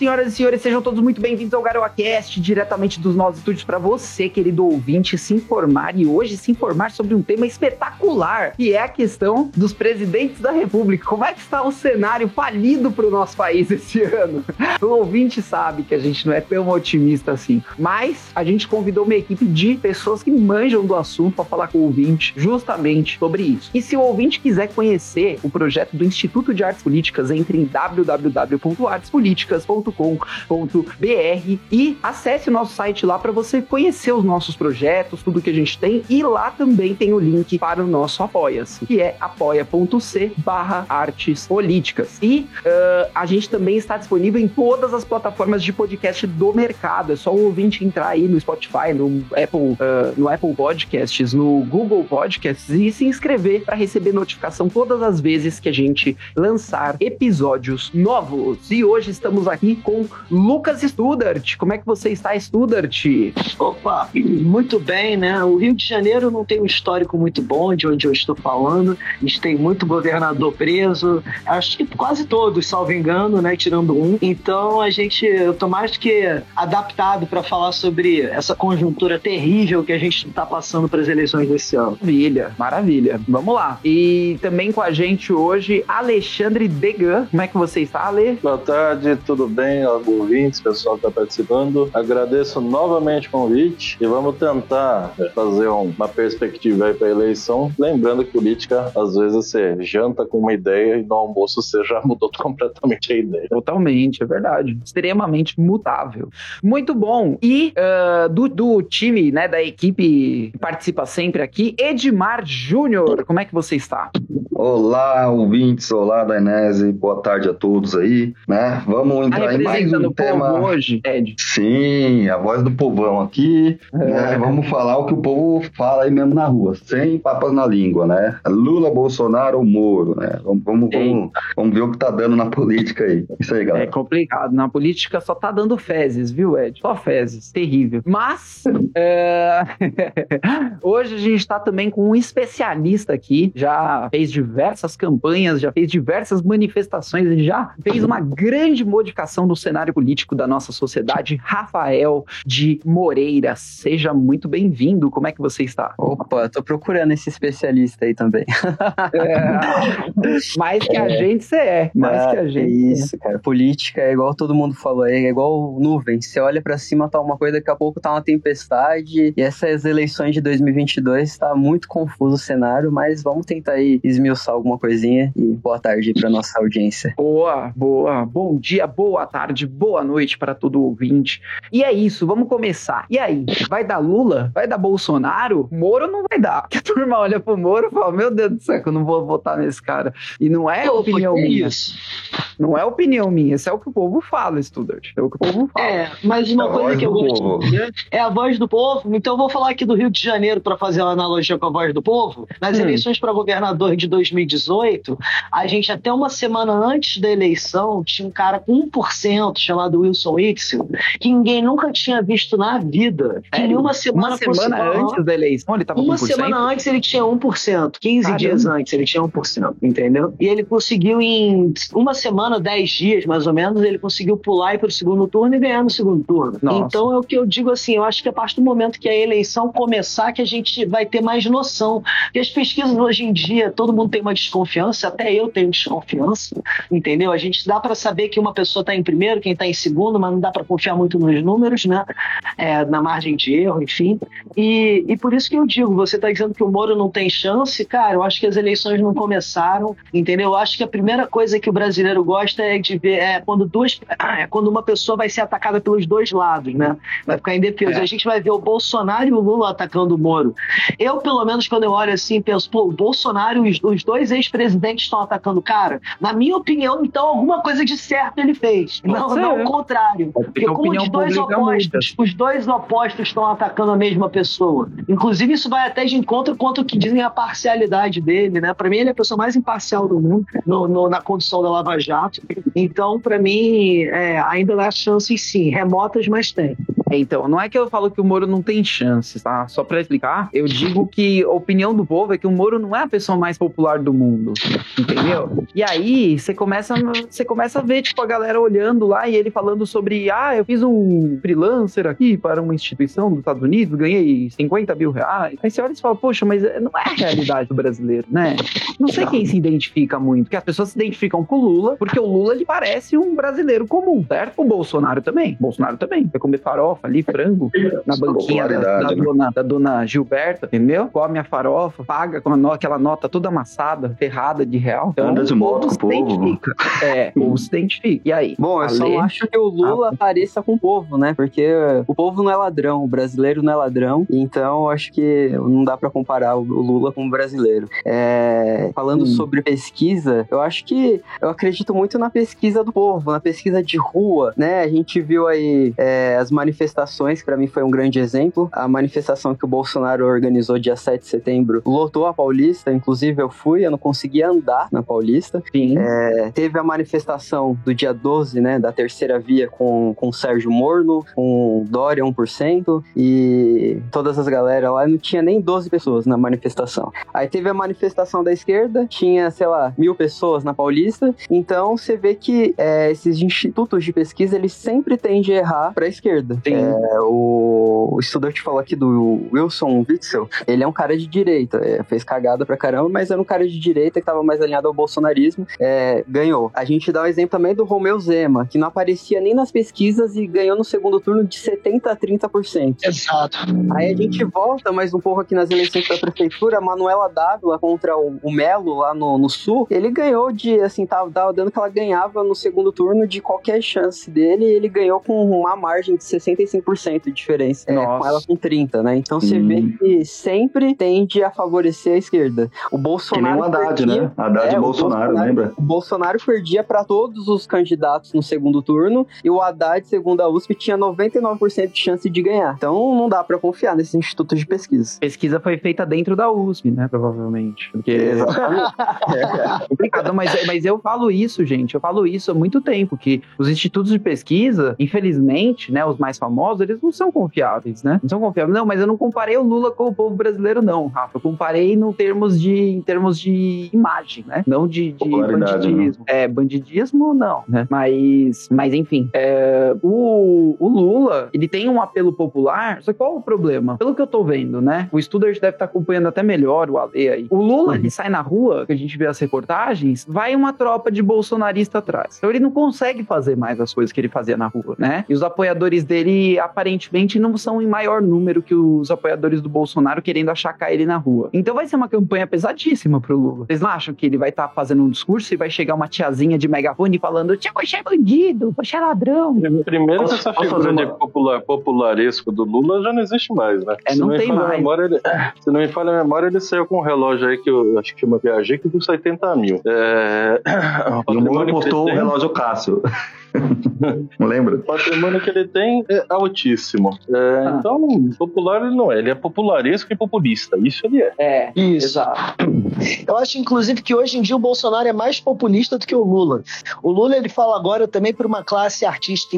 senhoras e senhores, sejam todos muito bem-vindos ao GaroaCast, diretamente dos nossos estúdios para você, querido ouvinte, se informar e hoje se informar sobre um tema espetacular, que é a questão dos presidentes da República. Como é que está o cenário falido para o nosso país esse ano? O ouvinte sabe que a gente não é tão otimista assim, mas a gente convidou uma equipe de pessoas que manjam do assunto para falar com o ouvinte justamente sobre isso. E se o ouvinte quiser conhecer o projeto do Instituto de Artes Políticas, entre em www.artespoliticas.com.br e acesse o nosso site lá para você conhecer os nossos projetos, tudo que a gente tem. E lá também tem o link para o nosso Apoia-se, que é apoia.c barra artes políticas. E uh, a gente também está disponível em todas as plataformas de podcast do mercado. É só o ouvinte entrar aí no Spotify, no Apple, uh, no Apple Podcasts, no Google Podcasts e se inscrever para receber notificação todas as vezes que a gente lançar episódios novos. E hoje estamos aqui com Lucas Studart. Como é que você está, Studart? Opa, muito bem, né? O Rio de Janeiro não tem um histórico muito bom de onde eu estou falando. A gente tem muito governador preso, acho que quase todos, salvo engano, né? Tirando um. Então a gente, eu tô mais que adaptado para falar sobre essa conjuntura terrível que a gente está passando para as eleições desse ano. Maravilha, maravilha. Vamos lá. E também com a gente hoje, Alexandre Degan. Como é que você está, Ale? Boa tarde, tudo bem, ouvintes, pessoal que está participando. Agradeço novamente o convite e vamos tentar fazer uma perspectiva aí para a eleição. Lembrando que política, às vezes, você janta com uma ideia e no almoço você já mudou completamente a ideia. Totalmente, é verdade. Extremamente mutável. Muito bom. E uh, do, do time, né, da equipe que participa sempre aqui, Edmar Júnior, como é que você está? Olá, ouvintes, olá, Dainese, boa tarde a todos aí, né? Vamos entrar em mais um tema hoje, Ed. Sim, a voz do povão aqui, é. né? Vamos falar o que o povo fala aí mesmo na rua, sem papas na língua, né? Lula, Bolsonaro ou Moro, né? Vamos, vamos, vamos, vamos, ver o que tá dando na política aí. Isso aí, galera. É complicado, na política só tá dando fezes, viu, Ed? Só fezes, terrível. Mas, é... hoje a gente tá também com um especialista aqui, já fez diversas campanhas, já fez diversas manifestações, já fez uma grande modificação no cenário político da nossa sociedade. Rafael de Moreira, seja muito bem-vindo. Como é que você está? Opa, tô procurando esse especialista aí também. É, mais que a gente você é, mais ah, que a gente. É isso, cara. Política é igual todo mundo falou, é igual nuvem. Você olha para cima, tá uma coisa, daqui a pouco tá uma tempestade. E essas eleições de 2022 tá muito confuso o cenário, mas vamos tentar aí esmiuçar alguma coisinha e boa tarde para nossa audiência. Boa, boa. Bom dia, boa tarde, boa noite para todo ouvinte. E é isso, vamos começar. E aí, vai dar Lula? Vai dar Bolsonaro? Moro não vai dar. Porque a turma olha pro Moro e fala: Meu Deus do céu, eu não vou votar nesse cara. E não é Pô, opinião minha. Isso. Não é opinião minha, isso é o que o povo fala, Studart. É o que o povo fala. É, mas uma é coisa que eu gosto é a voz do povo. Então eu vou falar aqui do Rio de Janeiro para fazer uma analogia com a voz do povo. Nas hum. eleições para governador de 2018, a gente até uma semana antes da eleição tinha um cara com 1% chamado Wilson Witzel, que ninguém nunca tinha visto na vida. Que em uma semana, uma semana antes da eleição ele estava com 1%? Uma semana antes ele tinha 1%. 15 Caramba. dias antes ele tinha 1%, entendeu? E ele conseguiu em uma semana, 10 dias mais ou menos, ele conseguiu pular e para o segundo turno e ganhar no segundo turno. Nossa. Então é o que eu digo assim, eu acho que a partir do momento que a eleição começar que a gente vai ter mais noção. Porque as pesquisas hoje em dia, todo mundo tem uma desconfiança, até eu tenho desconfiança, entendeu? A gente dá para saber que uma pessoa está em primeiro, quem está em segundo, mas não dá para confiar muito nos números, né? É, na margem de erro, enfim. E, e por isso que eu digo, você está dizendo que o Moro não tem chance, cara, eu acho que as eleições não começaram, entendeu? Eu acho que a primeira coisa que o brasileiro gosta é de ver é quando duas, é quando uma pessoa vai ser atacada pelos dois lados, né? Vai ficar indefesa. É. A gente vai ver o Bolsonaro e o Lula atacando o Moro. Eu, pelo menos, quando eu olho assim, penso, pô, o Bolsonaro e os, os dois ex-presidentes estão atacando o cara. Na minha opinião, então, alguma coisa de certo ele fez. Não, não o contrário. Porque como os dois opostos, os dois opostos estão atacando a mesma pessoa. Inclusive, isso vai até de encontro quanto o que dizem a parcialidade dele, né? Para mim, ele é a pessoa mais imparcial do mundo no, no, na condição da Lava Jato. Então, para mim, é, ainda dá chances sim, remotas, mas tem. É, então, não é que eu falo que o Moro não tem chances, tá? Só pra explicar, eu digo que a opinião do povo é que o Moro não é a pessoa mais popular do mundo, entendeu? E aí, você começa, você começa a ver, tipo, a galera olhando lá e ele falando sobre, ah, eu fiz um freelancer aqui para uma instituição dos Estados Unidos, ganhei 50 mil reais. Aí você olha e fala, poxa, mas não é a realidade do brasileiro, né? Não sei quem se identifica muito, porque as pessoas se identificam com o Lula, porque o Lula, ele parece um brasileiro comum, certo? O Bolsonaro também. O Bolsonaro também. Vai comer farofa ali, frango, na banquinha da, da, né? dona, da dona Gilberta, entendeu? Come a farofa, paga com a no- aquela nota toda amassada, ferrada de real. Então, Anda de o moto povo com o se povo. identifica. É, o povo se identifica. E aí? Bom, eu só acho que o Lula pareça com o povo, né? Porque o povo não é ladrão, o brasileiro não é ladrão. Então, eu acho que não dá pra comparar o Lula com o brasileiro. É, falando Hum. sobre pesquisa, eu acho que eu acredito muito na pesquisa do povo, na pesquisa de rua, né? A gente viu aí é, as manifestações, que pra mim foi um grande exemplo. A manifestação que o Bolsonaro organizou dia 7 de setembro lotou a Paulista, inclusive eu fui, eu não conseguia andar na Paulista. É, teve a manifestação do dia 12, né, da terceira via com, com Sérgio Morno, com Dória 1% e todas as galera lá, não tinha nem 12 pessoas na manifestação. Aí teve a manifestação da esquerda, tinha, sei lá, mil pessoas na Paulista, então você vê que é, esses institutos de pesquisa, eles sempre tendem a errar pra esquerda. Sim. É, o, o estudante falou aqui do Wilson Witzel, ele é um cara de direita, é, fez cagada pra caramba, mas era um cara de direita que tava mais alinhado ao bolsonarismo, é, ganhou. A gente dá o exemplo também do Romeu Zema, que não aparecia nem nas pesquisas e ganhou no segundo turno de 70% a 30%. Exato. Aí a gente volta mais um pouco aqui nas eleições da prefeitura, a Manuela Dávila contra o, o Melo lá no, no sul, ele ganhou de, assim, tava, tava dando que ela ganhava no segundo turno de qualquer chance dele, e ele ganhou com uma margem de 65% de diferença, é, com ela com 30, né? Então você Hum. vê que sempre tende a favorecer a esquerda. O Que nem Bolsonaro o Haddad, perdia- né? Haddad É, e Bolsonaro, Bolsonaro- lembra? o Bolsonaro perdia para todos os candidatos no segundo turno e o Haddad, segundo a USP, tinha 99% de chance de ganhar. Então não dá para confiar nesses institutos de pesquisa. pesquisa foi feita dentro da USP, né? Provavelmente. Porque é complicado. Mas, mas eu falo isso, gente. Eu falo isso há muito tempo, que os institutos de pesquisa, infelizmente, né? Os mais famosos, eles não são confiáveis, né? Não são confiáveis. Não, mas eu não comparei o Lula com o povo brasileiro, não, Rafa. Eu comparei no termos de, em termos de imagem, né? Não de, de Popularidade, bandidismo. É, bandidismo, não, né? Mas, mas enfim. é, o, o Lula, ele tem um apelo popular, só que qual é o problema? Pelo que eu tô vendo, né? O Studart deve estar acompanhando até melhor o Ale aí. O Lula, ele sai na rua, que a gente vê as reportagens, vai uma tropa de bolsonarista atrás. Então ele não consegue fazer mais as coisas que ele fazia na rua, né? E os apoiadores dele, aparentemente, não são em maior número que os apoiadores do Bolsonaro querendo achacar ele na rua. Então vai ser uma campanha pesadíssima pro Lula. Vocês não acham que ele vai estar fazendo um discurso e vai chegar uma tiazinha de megafone falando: Tia, você é bandido, você é ladrão. Primeiro que Posso- essa figura fazer de uma- popular, popularesco do Lula já não existe mais, né? É, Se não me tem falha a mais. Memória, ele, se não me falha a memória, ele saiu com um relógio aí que eu acho que chama Piaget, que custa 80 mil. É... E o Moro que postou o relógio Cássio. Não lembra? O patrimônio que ele tem é altíssimo. É, Ah. Então, popular ele não é. Ele é popularesco e populista. Isso ele é. É, Isso. exato. Eu acho, inclusive, que hoje em dia o Bolsonaro é mais populista do que o Lula. O Lula, ele fala agora também para uma classe artística,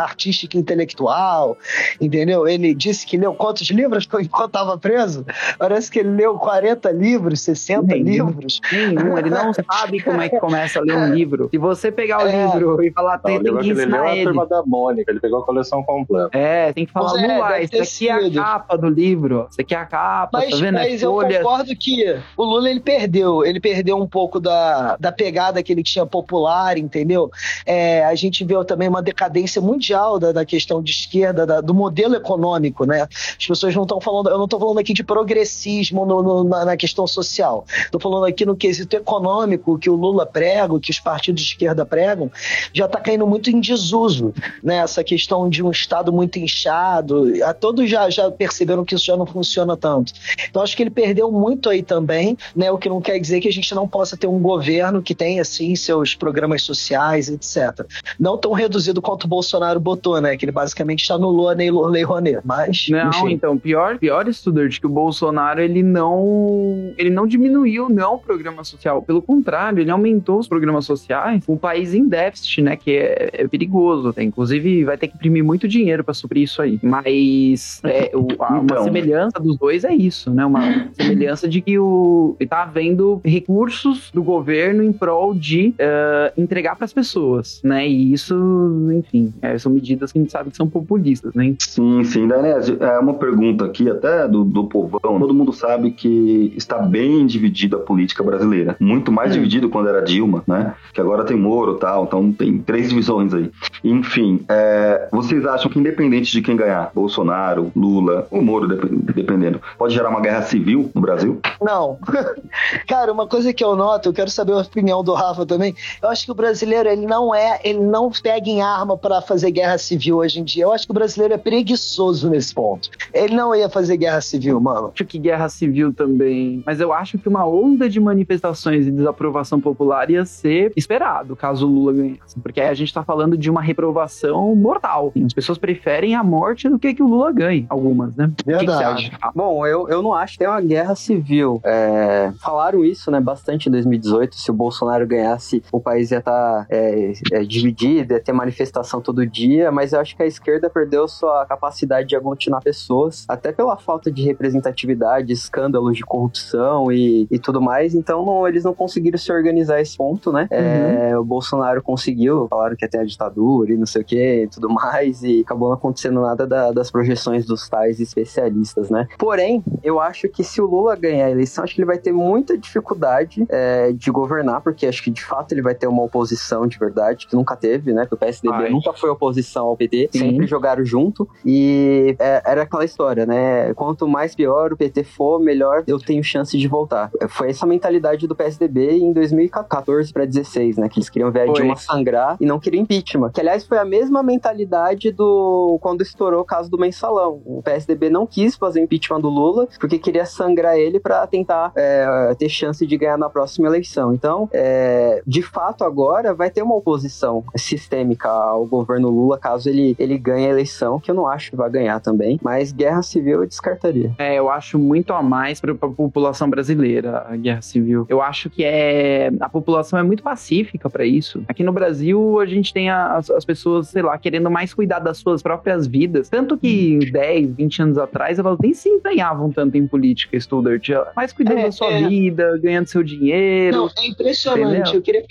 artística intelectual, entendeu? Ele disse que leu quantos livros enquanto estava preso? Parece que ele leu 40 livros, 60 Nenhum. livros. Nenhum, ele não sabe como é que começa a ler um livro. Se você pegar o É. livro e falar, tem, o tem que que ele leu ensinar é a turma da Mônica. Ele pegou a coleção completa. É, tem que falar, Pois é, Lula, isso aqui é a sido. capa do livro. Isso aqui é a capa, Mas, tá vendo? É mas eu folha. concordo que o Lula ele perdeu, ele perdeu um pouco da, da pegada que ele tinha popular, entendeu? É, a gente vê também uma decadência mundial da, da questão de esquerda, da- do modelo econômico, né? As pessoas não estão falando, eu não estou falando aqui de progressismo no- no- na, na questão social, estou falando aqui no quesito econômico que o Lula prega, que os partidos de esquerda pregam, já está caindo muito em desuso, né? Essa questão de um Estado muito inchado, a todos já, já perceberam que isso já não funciona tanto. Então acho que ele perdeu muito aí também, né? O que não quer dizer que a gente não possa ter um governo que tenha assim seus programas sociais, etc. Não tão reduzido quanto o Bolsonaro botou, né? Que ele basicamente está no Lua nem Lei Rouanet. Mas, Não, enfim. então, pior, pior estudante que o Bolsonaro, ele não, ele não diminuiu não o programa social, pelo contrário, ele aumentou os programas sociais. Um país em déficit, né, que é, é perigoso. Né? Inclusive, vai ter que imprimir muito dinheiro para suprir isso aí. Mas é, o, a, então. uma semelhança dos dois é isso, né? Uma semelhança de que o tá havendo recursos do governo em prol de uh, entregar para as pessoas, né? E isso, enfim, é, são medidas que a gente sabe que são populistas, né? Sim, sim, Danésio, é uma pergunta aqui até do, do povão. Todo mundo sabe que está bem dividida a política brasileira. Muito mais hum. dividido quando era Dilma, né? Que agora tem Moro e tal, então tem três divisões aí. Enfim, é, vocês acham que independente de quem ganhar, Bolsonaro, Lula, ou Moro, dependendo, pode gerar uma guerra civil no Brasil? Não. Cara, uma coisa que eu noto, eu quero saber a opinião do Rafa também. Eu acho que o brasileiro, ele não é, ele não pega em arma para fazer guerra civil hoje em dia. Eu acho que o brasileiro é preguiçoso nesse ponto. Ele não ia fazer guerra civil, mano. Acho que guerra civil também. Mas eu acho que uma onda de manifestações e desaprovação popular ia ser esperado caso o Lula ganhasse. Porque aí a gente tá falando de uma reprovação mortal. As pessoas preferem a morte do que que o Lula ganhe. Algumas, né? Verdade. Que que Bom, eu, eu não acho que tem uma guerra civil. É, falaram isso, né, bastante em 2018. Se o Bolsonaro ganhasse, o país ia estar tá, é, é, dividido, ia ter manifestação todo dia. Mas eu acho que a esquerda perdeu sua capacidade de aglutinar pessoas, até pela falta de representatividade, escândalos de corrupção e, e tudo mais. Então, não, eles não conseguiram se organizar a esse ponto, né? É, uhum. o Bolsonaro conseguiu, falaram que ter a ditadura e não sei o que e tudo mais, e acabou não acontecendo nada da, das projeções dos tais especialistas, né? Porém, eu acho que se o Lula ganhar a eleição, acho que ele vai ter muita dificuldade é, de governar, porque acho que de fato ele vai ter uma oposição de verdade, que nunca teve, né? Que o PSDB Ai. nunca foi oposição ao PT, Sim. sempre jogaram junto, e é, era aquela história, né? Quanto mais pior o PT for, melhor eu tenho chance de voltar. Foi essa mentalidade do PSDB em 2014 para 16, né? Que eles queriam ver a Dilma sangrar e não queriam impeachment. Que, aliás, foi a mesma mentalidade do quando estourou o caso do mensalão. O PSDB não quis fazer impeachment do Lula porque queria sangrar ele para tentar é, ter chance de ganhar na próxima eleição. Então, é, de fato, agora vai ter uma oposição sistêmica ao governo Lula caso ele, ele ganhe a eleição, que eu não acho que vai ganhar também. Mas guerra civil eu descartaria. É, eu acho muito a mais para a população brasileira a guerra civil. Eu acho que é a população é muito pacífica para isso. Aqui no Brasil a gente tem as, as pessoas, sei lá, querendo mais cuidar das suas próprias vidas. Tanto que 10, 20 anos atrás elas nem se empenhavam tanto em política, Studart. Mais cuidando é, da sua é. vida, ganhando seu dinheiro. Não, é impressionante. Eu queria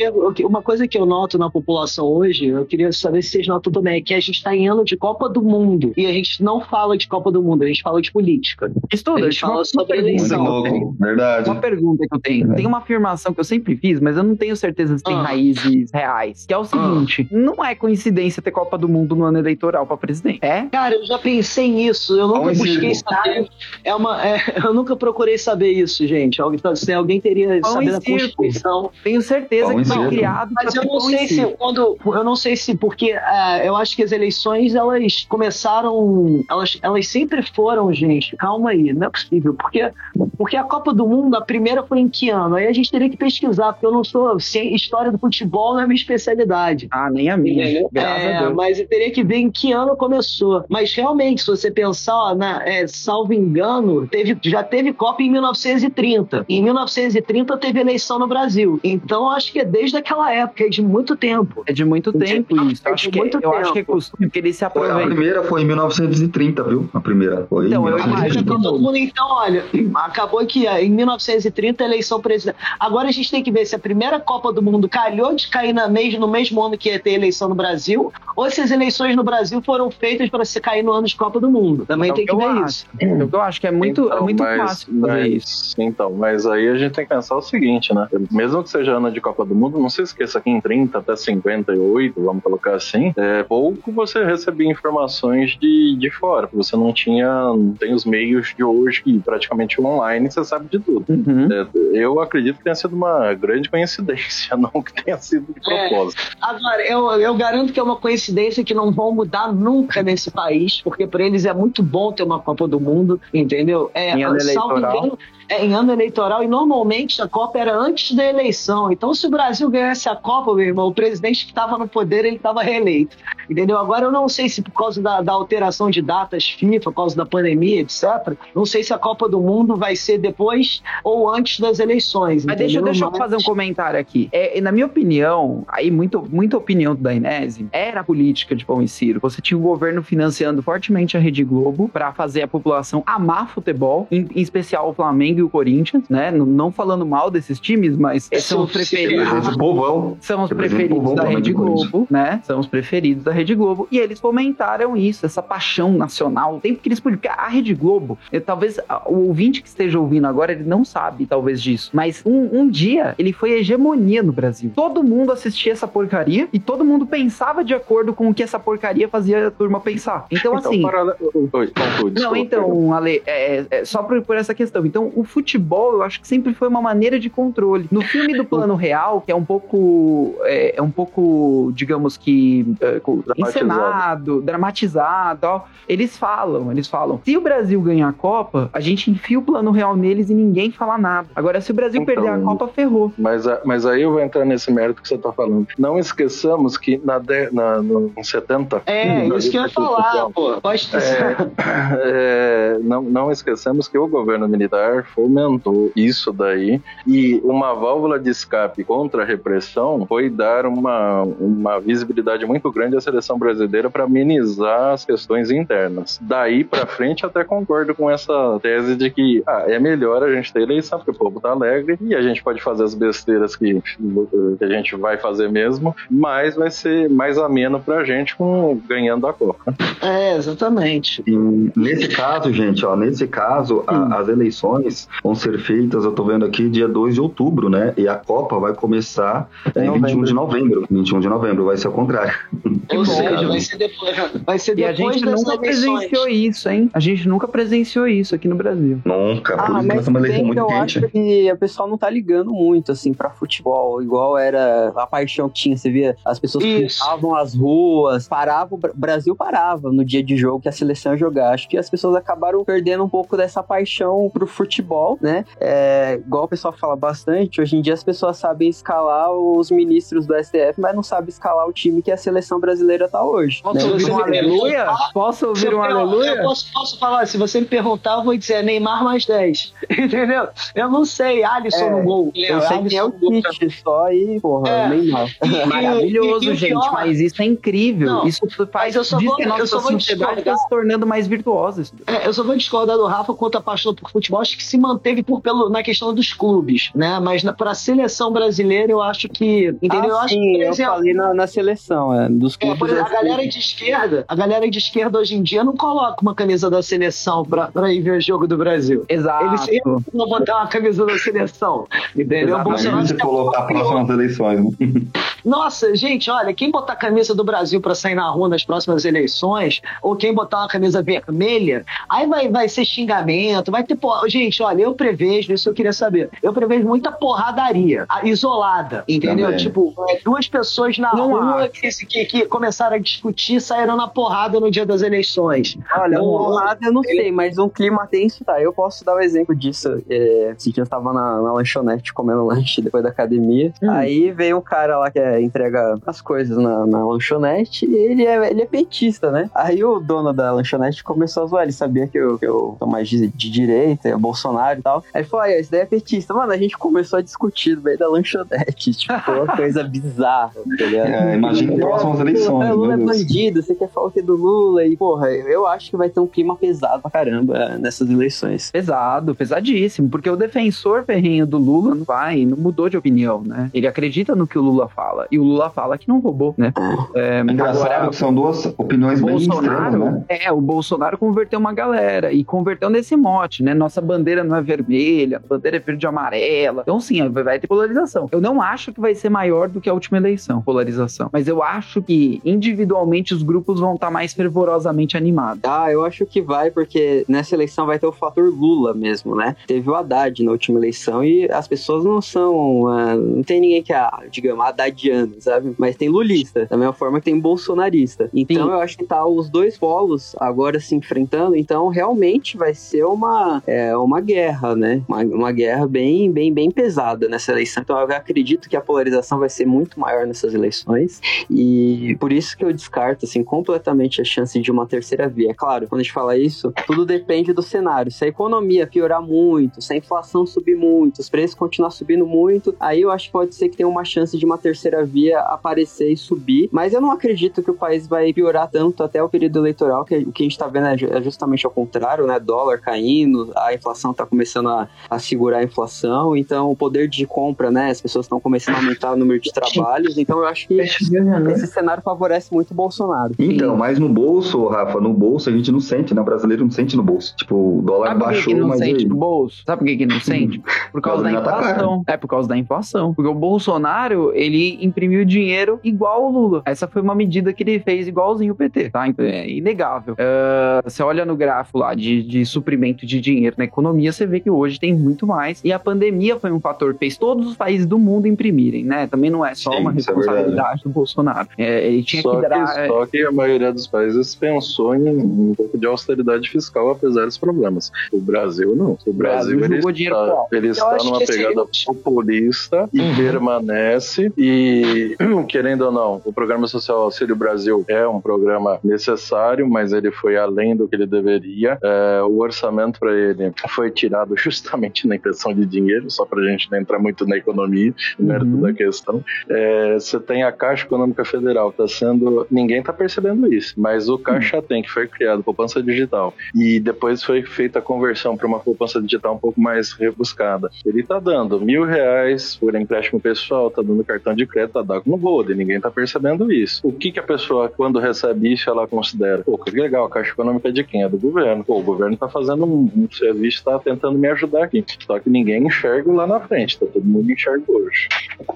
uma coisa que eu noto na população hoje, eu queria saber se vocês notam também, é que a gente está em ano de Copa do Mundo. E a gente não fala de Copa do Mundo, a gente fala de política. Studart, a gente fala sobre eleição. Verdade. Uma pergunta que eu tenho. Tem uma afirmação que eu sempre fiz, mas eu não tenho certeza se tem ah. raízes reais. Que é o seguinte: não é coincidência ter Copa do Mundo no ano eleitoral para presidente. É? Cara, eu já pensei nisso. Eu nunca busquei saber. É uma, é, eu nunca procurei saber isso, gente. Alguém, se alguém teria pão saber da Constituição. Tenho certeza pão que foi criado. Mas eu não sei se quando. Eu não sei se porque uh, eu acho que as eleições elas começaram. Elas, elas sempre foram, gente. Calma aí, não é possível. Porque, porque a Copa do Mundo, a primeira foi em que ano? Aí a gente teria que pesquisar, porque eu não sou. História do futebol não é minha especialidade. Ah, nem a minha. É, mas eu teria que ver em que ano começou. Mas realmente, se você pensar, ó, na, é, salvo engano, teve, já teve Copa em 1930. Em 1930 teve eleição no Brasil. Então acho que é desde aquela época, é de muito tempo. É de muito tempo isso. É acho que, muito eu tempo. acho que é costume que ele se aproveita. A primeira foi em 1930, viu? A primeira foi então, em 1930. Mundo, então, olha, acabou que em 1930 a eleição presidencial. Agora a gente tem que ver se a primeira Copa do Mundo calhou de cair na mesmo, no mesmo ano que ia ter eleição no Brasil, ou se as eleições no Brasil foram feitas para se cair no ano de Copa do Mundo. Também é tem que, que ver acho. isso. É que eu acho que é muito, então, é muito mas, fácil fazer mas, isso. Então, mas aí a gente tem que pensar o seguinte, né? Mesmo que seja ano de Copa do Mundo, não se esqueça que em 30 até 58, vamos colocar assim, é, pouco você recebia informações de, de fora, você não tinha, não tem os meios de hoje que praticamente online você sabe de tudo. Uhum. É, eu acredito que tenha sido uma grande coincidência, não que tenha sido de é, propósito. É. Agora, eu, eu garanto que é uma coincidência que não vão mudar nunca nesse país, porque para eles é muito bom ter uma Copa do Mundo, entendeu? É, em ano eleitoral. é, em ano eleitoral e normalmente a Copa era antes da eleição. Então, se o Brasil ganhasse a Copa, meu irmão, o presidente que estava no poder ele estava reeleito, entendeu? Agora eu não sei se por causa da, da, alteração de datas FIFA, por causa da pandemia, etc. Não sei se a Copa do Mundo vai ser depois ou antes das eleições. Mas deixa, deixa eu fazer um comentário aqui. É, na minha opinião, aí muito, muito opinião do Dainese, era a política de Pão e Ciro. Você tinha o governo financiando fortemente a Rede Globo para fazer a população amar futebol, em, em, especial o Flamengo e o Corinthians, né? Não, não falando mal desses times, mas são os preferidos. povão. São os preferidos da Rede Globo, né? São os preferidos da Rede Globo. E eles fomentaram isso, essa paixão nacional. Tem que eles porque a Rede Globo, eu, talvez o ouvinte que esteja ouvindo agora, ele não sabe talvez disso, mas um, um dia ele foi hegemonia no Brasil. Todo mundo assistia essa porcaria e todo mundo pensava de acordo com o que essa porcaria fazia a turma pensar. Então, então assim. Para... Oi, não, então, Ale, é, é, só por, por, essa questão. Então, o futebol, eu acho que sempre foi uma maneira de controle. No filme do Plano Real, que é um pouco. É, é um pouco, digamos que. É, encenado, dramatizado, ó, eles falam, eles falam. Se o Brasil ganhar a Copa, a gente enfia o Plano Real neles e ninguém fala nada. Agora, se o Brasil então, perder a Copa, ferrou. Mas, mas aí eu vou entrar nesse mérito que você tá falando. Não esqueçamos que na, de, na no 70. É, isso que eu ia falar, pô. Pode é, é, não, não esquecemos que o governo militar fomentou isso daí e uma válvula de escape contra a repressão foi dar uma, uma visibilidade muito grande à seleção brasileira para amenizar as questões internas. Daí para frente até concordo com essa tese de que ah, é melhor a gente ter eleição porque o povo tá alegre e a gente pode fazer as besteiras que, que a gente vai fazer mesmo, mas vai ser mais ameno pra gente com ganhando a Copa. É, exatamente. E nesse caso, gente, ó, nesse caso, a, as eleições vão ser feitas, eu tô vendo aqui, dia 2 de outubro, né? E a Copa vai começar é, em 21 de novembro. 21 de novembro, vai ser o contrário. Ou seja, vai ser depois, vai ser depois e a gente nunca presenciou isso, hein? A gente nunca presenciou isso aqui no Brasil. Nunca, por ah, isso que nós uma eleição muito eu quente. acho que o pessoal não tá ligando muito, assim, pra futebol, igual era a paixão que tinha. Você via as pessoas estavam as ruas, paravam, o Brasil parava no dia de jogo que a seleção ia jogar. Acho que as pessoas acabaram perdendo um pouco dessa paixão pro futebol, né? É, igual o pessoal fala bastante, hoje em dia as pessoas sabem escalar os ministros do STF, mas não sabem escalar o time que a seleção brasileira tá hoje. Posso né? ouvir um aleluia? Posso ouvir um aleluia? Eu posso, posso falar, se você me perguntar, eu vou dizer Neymar mais 10. Entendeu? Eu não sei, Alisson é, no gol. Eu sei que é o Tite só e, porra, é. Neymar. Maravilhoso, e, e, gente, pior, mas isso é incrível. Não, isso faz eu só diz vou, que a nossa sociedade está se tornando mais virtuosa. É, eu só vou discordar do Rafa quanto a paixão por futebol, acho que se manteve por, pelo, na questão dos clubes, né? Mas para a seleção brasileira, eu acho que. Entendeu? Ah, eu acho sim, que, exemplo, eu falei na, na seleção, é, dos é, clubes. É, a galera de esquerda, a galera de esquerda hoje em dia não coloca uma camisa da seleção para ir ver o jogo do Brasil. Exato. Eles sempre vão botar uma camisa da seleção. Entendeu? Exatamente. Bolsonaro se colocar próximas eleições. Né? Nossa, gente, olha, quem botar a camisa do Brasil para sair na rua nas próximas eleições, ou quem botar uma camisa vermelha, aí vai, vai ser xingamento, vai ter. Por... Gente, olha, eu prevejo, isso eu queria saber. Eu prevejo muita porradaria, isolada, entendeu? Também. Tipo, é, duas pessoas na Não rua que, que, que, começaram a discutir saíram na porrada no dia das eleições. Olha, porrada eu não sei, mas um clima tenso, tá? Eu posso dar o um exemplo disso. É, esse dia eu tava na, na lanchonete comendo lanche depois da academia. Hum. Aí veio um cara lá que é, entrega as coisas na, na lanchonete e ele é, ele é petista, né? Aí o dono da lanchonete começou a zoar, ele sabia que eu, que eu tô mais de, de direita, é Bolsonaro e tal. Aí ele falou, ah, esse daí é petista. Mano, a gente começou a discutir no meio da lanchonete, tipo, uma coisa bizarra, tá ligado? É, imagina próximas eleições. O Lula é bandido, você quer falar o que do Lula? E, porra, eu acho que vai ter um clima pesado pra caramba nessas eleições. Pesado, pesadíssimo, porque o defensor ferrinho do Lula não vai, não mudou de opinião, né? Ele acredita no que o Lula fala. E o Lula fala que não roubou, né? É, é agora, são duas opiniões bem extremas, né? É, o Bolsonaro converteu uma galera e converteu nesse mote, né? Nossa bandeira não é vermelha, a bandeira é verde e amarela. Então, sim, vai ter polarização. Eu não acho que vai ser maior do que a última eleição, polarização. Mas eu acho que individualmente os grupos vão estar mais fervorosamente animados. Ah, eu acho que vai, porque nessa eleição vai ter o fator Lula mesmo, né? Teve o Haddad na última eleição e as pessoas não são. Uh, não tem ninguém que é, digamos, Haddadiano, sabe? Mas tem lulista, da mesma forma que tem bolsonarista. Então Sim. eu acho que tá os dois polos agora se enfrentando, então realmente vai ser uma, é, uma guerra, né? Uma, uma guerra bem, bem, bem pesada nessa eleição. Então eu acredito que a polarização vai ser muito maior nessas eleições e por isso que eu descarto, assim, completamente a chance de uma terceira via. É claro, quando a gente fala isso, tudo depende do cenário. Se a economia piorar muito, se a inflação subir muito, os preços continuar subindo muito, aí eu acho que pode ser que tenha uma chance de uma terceira via aparecer e subir, mas eu não acredito que o país vai piorar tanto até o período eleitoral, que o que a gente tá vendo é, é justamente ao contrário, né? Dólar caindo, a inflação tá começando a, a segurar a inflação, então o poder de compra, né? As pessoas estão começando a aumentar o número de trabalhos, então eu acho que esse cenário favorece muito o Bolsonaro. Então, mas no bolso, Rafa, no bolso a gente não sente, né? O brasileiro não sente no bolso. Tipo, o dólar Sabe baixou, que, que não mas sente aí? no bolso? Sabe por que, que não sente? Por causa da tá inflação. É por causa da inflação. Porque o Bolsonaro, ele imprimiu dinheiro igual o Lula. Essa foi uma medida que ele fez igualzinho o PT, tá? É inegável. Ah, você olha no gráfico lá de, de suprimento de dinheiro na economia, você vê que hoje tem muito mais. E a pandemia foi um fator que fez todos os países do mundo imprimirem, né? Também não é só Sim, uma é responsabilidade do Bolsonaro. É, ele tinha Só que que, dar. é, só que a maioria dos países pensou em um pouco de austeridade fiscal, apesar dos problemas. O Brasil não. O Brasil, Brasil ele dinheiro está, alto. ele está numa esse- pegada populista e Uhum. permanece. E, querendo ou não, o Programa Social Auxílio Brasil é um programa necessário, mas ele foi além do que ele deveria. É, o orçamento para ele foi tirado justamente na impressão de dinheiro, só para a gente não entrar muito na economia, no mérito Uhum. da questão. É, você tem a Caixa Econômica Federal, tá sendo. Ninguém tá percebendo isso, mas o Caixa Tem, que foi criado, poupança digital, e depois foi feita a conversão para uma poupança digital um pouco mais rebuscada. Ele tá dando mil reais por empréstimo pessoal, tá dando cartão de crédito, tá dando no Gold, ninguém tá percebendo isso. O que que a pessoa, quando recebe isso, ela considera? Pô, que legal, a Caixa Econômica é de quem? É do governo. Pô, o governo tá fazendo um, um serviço, tá tentando me ajudar aqui. Só que ninguém enxerga lá na frente, tá todo mundo enxerga hoje.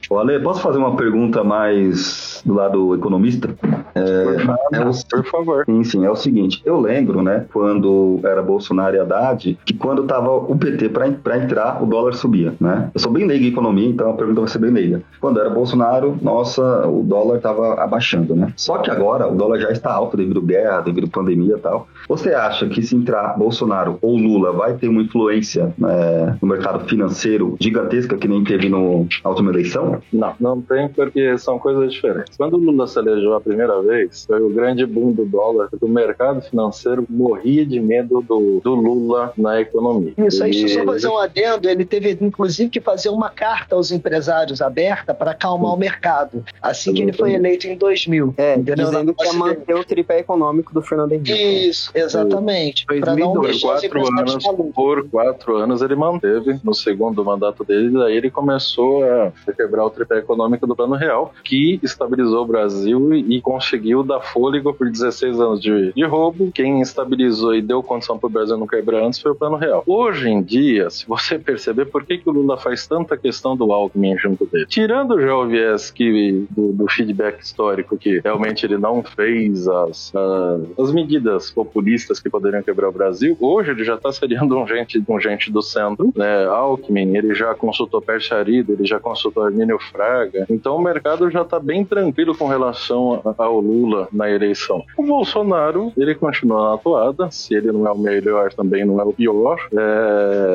Ô, Ale, posso fazer uma pergunta mais do lado economista? Por favor, é o- por favor. Sim, sim, é o seguinte, eu lembro, né, quando era Bolsonaro e Haddad, que quando tava o PT pra entrar, o dólar subia, né? Eu sou bem leigo em economia, então a pergunta vai ser bem leiga. Quando era Bolsonaro, nossa, o dólar tava abaixando, né? Só que agora o dólar já está alto devido à guerra, devido à pandemia e tal. Você acha que se entrar Bolsonaro ou Lula vai ter uma influência é, no mercado financeiro gigantesca que nem teve no, na última eleição? Não, não tem porque são coisas diferentes. Quando o Lula se elegeu a primeira vez, foi o grande boom do dólar, o mercado financeiro morria de medo do, do Lula na economia. Isso aí, E- só fazer um adendo, ele teve inclusive que fazer uma carta aos empresários aberta para acalmar o mercado, assim que ele foi eleito em 2000. É, entendeu? dizendo que ia Assim, manter o tripé econômico do Fernando Henrique. Isso, exatamente. Para não 2002, Por deixar os quatro, empresários anos, malucos. por quatro anos ele manteve no segundo mandato dele, daí ele começou a quebrar o tripé econômico do Plano Real, que estabilizou o Brasil e conseguiu dar fôlego por 16 anos de, de roubo. Quem estabilizou e deu condição para o Brasil não quebrar antes foi o Plano Real. Hoje em dia, se você perceber por que, que o Lula faz tanta questão do Alckmin junto dele, tirando já o viés que, do, do feedback histórico, que realmente ele não fez as, as, as medidas populistas que poderiam quebrar o Brasil, hoje ele já está seriando um gente, um gente do centro, né? Alckmin, ele já consultou Pércio Arida, ele já consultou Armínio Fraga, então o mercado já está bem tranquilo com relação ao Lula na eleição. O Bolsonaro, ele continua na atuada, se ele não é o melhor, também não é o pior.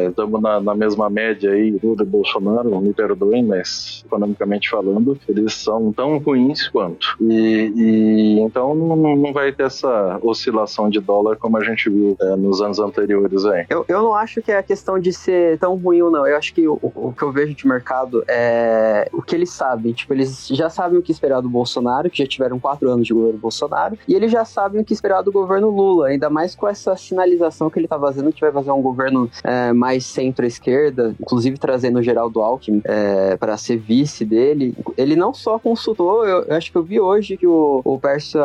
Estamos na, na mesma média aí, Lula e Bolsonaro, me perdoem, mas economicamente falando, eles são tão ruins quanto. E, e então não, não vai ter essa oscilação de dólar como a gente viu é, nos anos anteriores aí. Eu, eu não acho que é a questão de ser tão ruim ou não. Eu acho que o, o que eu vejo de mercado é o que eles sabem. Tipo, eles já sabem o que esperar do Bolsonaro, que já tiveram quatro anos de governo Bolsonaro, e eles já sabem o que esperar do governo Lula, ainda mais com essa sinalização que ele tá fazendo, que vai fazer um governo é, mais centro-esquerda, inclusive trazendo o Geraldo Alckmin é, para ser vice dele. Ele não só consultou, eu, eu acho que eu vi hoje que o, o Pércio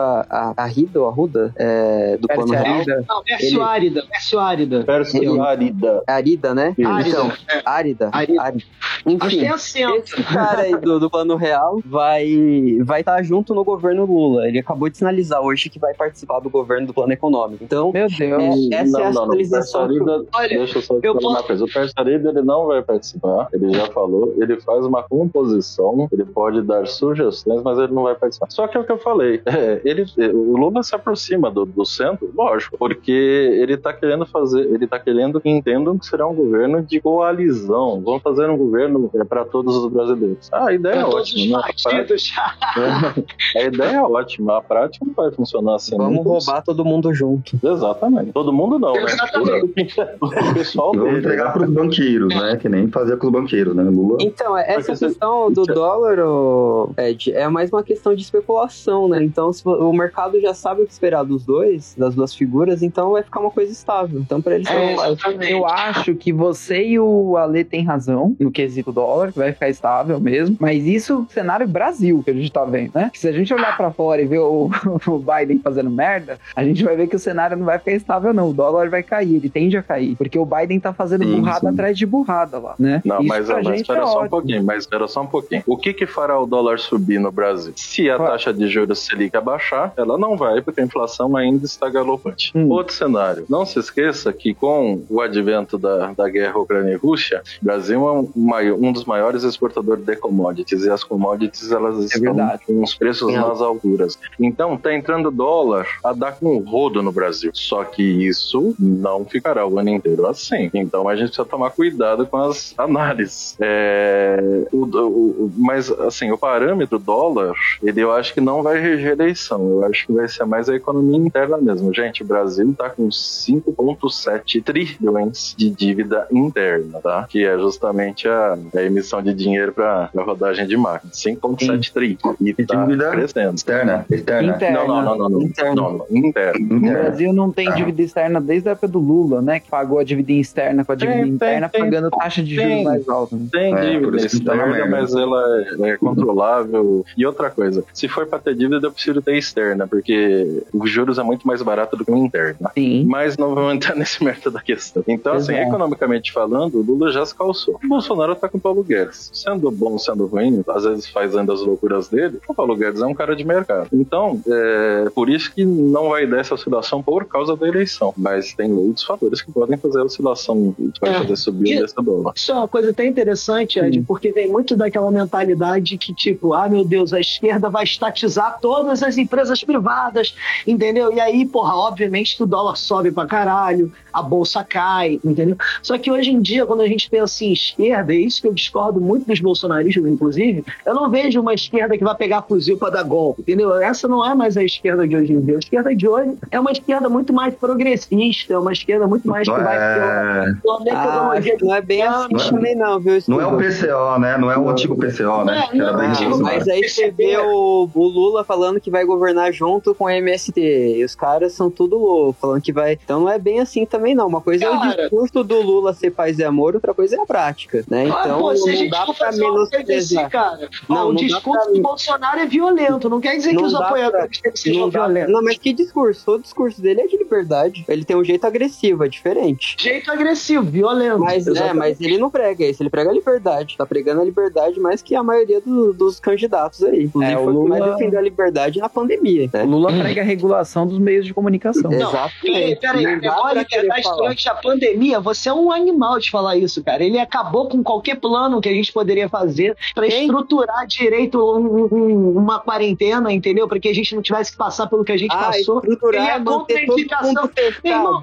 Arrida, ou Arruda, é, do Pércio Plano Real, Arida. Não, Pércio Ele- Árida, Pércio Árida. Pércio Arida. Arida, né? Árida, Então, é. Árida. Árida. Árida. Acho que Enfim, esse cara aí do, do Plano Real vai vai estar junto no governo Lula. Ele acabou de sinalizar hoje que vai participar do governo do plano econômico. Então, Meu Deus. É, essa é a não, não, sinalização Pércio Arida, Olha, deixa eu só te eu falar uma posso- coisa. O Pércio Arida, ele não vai participar, ele já falou, ele faz uma composição, ele pode dar sugestões, mas ele não vai participar. Só que é o que eu falei, é, ele, o Lula se aproxima do, do centro, lógico, porque ele tá querendo fazer, ele tá querendo que entendam que será um governo de coalizão, vamos fazer um governo para todos os brasileiros. Ah, a ideia é todos os ótima, né? A partidos. a ideia é ótima, a prática não vai funcionar assim. vamos Não roubar todo mundo junto. Exatamente. Todo mundo não, né? Exatamente. O pessoal vamos dele. entregar para os banqueiros, né? Que nem fazia com os banqueiros, né? Lula. Então, essa Porque você- questão do você- dólar, ô, o Ed, é mais uma questão de especulação, né? Então, se o mercado já sabe o que esperar dos dois, das duas figuras, então vai ficar uma coisa estável. Então, para eles, é, eu acho que você e o Ale tem razão no quesito dólar, que vai ficar estável mesmo. Mas isso, cenário Brasil que a gente tá vendo, né? Se a gente olhar para fora e ver o, o Biden fazendo merda, a gente vai ver que o cenário não vai ficar estável, não. O dólar vai cair, ele tende a cair. Porque o Biden tá fazendo sim, burrada sim. atrás de burrada lá, né? Não, Isso mas, mas espera é só ótimo. um pouquinho, mas espera só um pouquinho. O que que fará o dólar subir no Brasil? Se a taxa de juros Selic abaixar, ela não vai, porque a inflação ainda está galopante. Hum. Outro cenário. Não se esqueça que com o advento da, da guerra Ucrânia e Rússia, o Brasil é um, um dos maiores exportadores de commodities, e as commodities elas é estão verdade. com os preços é. nas alturas. Então, tá entrando dólar a dar com rodo no Brasil. Só que isso não ficará o ano inteiro assim. Então, a gente precisa tomar cuidado com as análises. É, o, o, mas, assim, o parâmetro dólar, ele eu acho que não vai reger a eleição. Eu acho que vai ser mais a economia interna mesmo. Gente, o Brasil tá com 5,7 trilhões de dívida interna, tá? Que é justamente a, a emissão de dinheiro para rodagem de máquina. 5,7 tri. E tá dívida crescendo. Externa. Externa. Interna. Não, não, não, não. não. Interna. não, não. Interna. O Brasil não tem dívida externa desde a época do Lula, né? Que pagou a dívida externa com a dívida tem, interna, tem, pagando tem, taxa de juros mais alta. Né? Tem é, dívida externa, mas ela é, é, controlável. E outra coisa, se for para ter dívida, eu preciso ter externa, porque os juros é muito mais barato do que o interno. Sim. Mas não vamos entrar nesse mérito da questão. Então, assim, Exato. economicamente falando, o Lula já se calçou. O Bolsonaro tá com o Paulo Guedes. Sendo bom, sendo ruim, às vezes fazendo as loucuras dele, o Paulo Guedes é um cara de mercado. Então, é por isso que não vai dar essa oscilação por causa da eleição. Mas tem outros fatores que podem fazer a oscilação, que vai é. fazer subir o dessa dólar. Isso é uma coisa até interessante, Ed, hum. porque vem muito daquela mentalidade que, tipo, ah, meu Deus, a esquerda vai estatizar todas as empresas privadas, entendeu? E aí, porra, obviamente que o dólar sobe pra caralho, a bolsa cai, entendeu? Só que hoje em dia, quando a gente pensa em esquerda, é isso que eu discordo muito dos bolsonaristas, inclusive, eu não vejo uma esquerda que vai pegar fuzil para dar golpe, entendeu? Essa não é mais a esquerda de hoje em dia. A esquerda de hoje é uma esquerda muito mais progressista, é uma esquerda muito mais que vai ter uma, ah, Não é bem assim não, também não, viu? Não é o PCO, né? Não é o antigo PCO, né? É, não, não, mas aí você vê o, o Lula falando que vai governar junto com a MST. E os caras são tudo louco, falando que vai... Então não é bem assim também não. Uma coisa Cara, é o discurso do Lula ser paz e amor, outra coisa é a prática, né? Então pô, não dá pra menosprezar. Cara, não, ó, o discurso pra... do Bolsonaro é violento, não quer dizer não que os apoiadores pra... sejam violentos. Não, mas que discurso? O discurso dele é de liberdade. Ele tem um jeito agressivo, é diferente. Jeito agressivo, violento. Mas, é, mas ele não prega isso, ele prega a liberdade. Tá pregando a liberdade mais que a maioria do, dos candidatos aí. Inclusive, é, o Lula... mais defendeu a liberdade na pandemia. Né? O Lula prega a regulação dos meios de comunicação. Exato. Peraí, peraí, olha que durante a pandemia, você é um animal de falar isso, cara. Ele acabou com qualquer plano que a gente poderia fazer para estruturar direito um, um, uma quarentena, entendeu? Para que a gente não tivesse que passar pelo que a gente ah, passou. Estruturar, e a contraindicação. Irmão,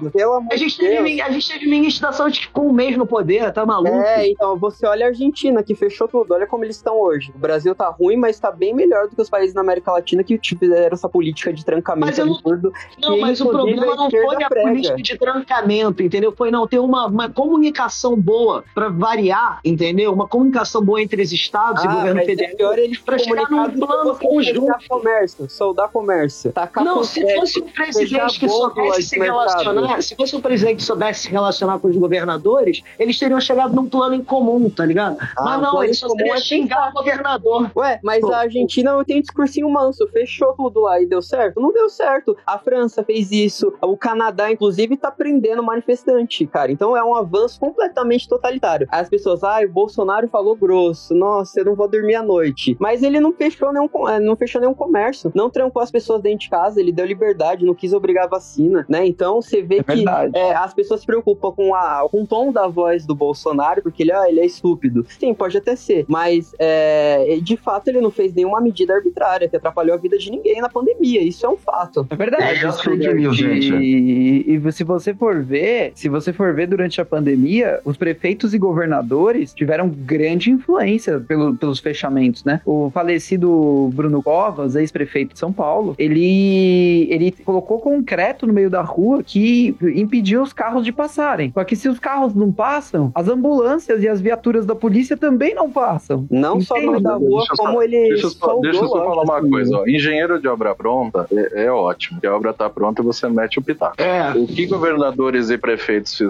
a gente, teve, a gente teve ministro da saúde com mês no poder, tá maluco? É, então, você olha a Argentina, que fechou tudo, olha como eles estão hoje. O Brasil tá ruim, mas tá bem melhor do que os países na América Latina que fizeram essa política de trancamento mas absurdo. Não, não mas o problema não foi a prega. política de trancamento, entendeu? Foi não ter uma, uma comunicação boa para variar, entendeu? Uma comunicação boa entre os estados ah, e o governo é federal. É pior eles para chegar num plano conjunto. Comércio, soldar comércio. não, se fosse um presidente que soubesse se relacionar, se fosse um presidente que soubesse se relacionar com os governadores, eles teriam chegado num plano em comum, tá ligado? Ah, mas não, eles só teriam é xingar o governador. Ué, mas Pô. a Argentina tem um discursinho manso, fechou tudo lá e deu certo? Não deu certo. A França fez isso, o Canadá, inclusive, tá prendendo manifestante, cara. Então é um avanço completamente totalitário. As pessoas, ah, o Bolsonaro falou grosso, nossa, eu não vou dormir à noite. Mas ele não fechou nenhum, é, não fechou nenhum comércio, não trancou as pessoas dentro de casa, ele deu liberdade, não quis obrigar a vacina, né? Então você vê é que é, as pessoas se preocupam com, a, com o tom da voz do Bolsonaro, porque ele, ah, ele é estúpido. Sim, pode até ser, mas é, de fato ele não fez nenhuma medida arbitrária que atrapalhou a vida de ninguém na pandemia. Isso é um fato. É verdade. É, fake news, gente. E, e se você for ver, se você for ver durante a pandemia, os prefeitos e governadores tiveram grande influência pelo, pelos fechamentos, né? O falecido Bruno Covas, ex-prefeito de São Paulo, ele, ele colocou concreto no meio da rua que impediu os carros de passarem. Só que se os carros não passam, as ambulâncias e as viaturas da polícia também não passam. Não Entende? só dentro da rua, deixa como só, ele Deixa eu só, deixa eu só falar uma assim, coisa. Ó. Engenheiro de obra pronta é, é ótimo. Que a obra está pronta e você mete o pitaco. É. O que governadores e prefeitos fizeram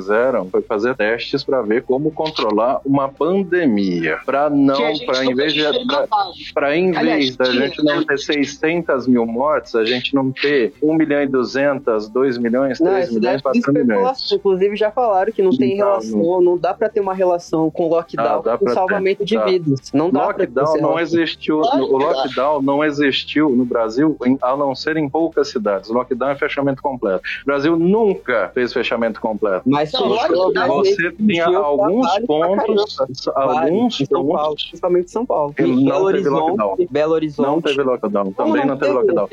foi fazer testes para ver como controlar uma pandemia. Para não, para em vez de. Para em vez da gente não ter 600 mil mortes, a gente não ter 1 milhão e 200, 2 milhões, 3 não, milhões, 4 milhões. Inclusive já falaram que não tem relação, não, não dá para ter uma relação com lockdown ah, com salvamento ter, de tá. vidas. Não dá lockdown não existiu, o lockdown não existiu no Brasil, a não ser em poucas cidades. O lockdown é fechamento completo. O Brasil nunca fez fechamento completo. Mas não, você tinha alguns pontos, alguns São Paulo, principalmente São Paulo. Belo Horizonte, Belo Horizonte. Não teve lockdown, também não, teve lockdown.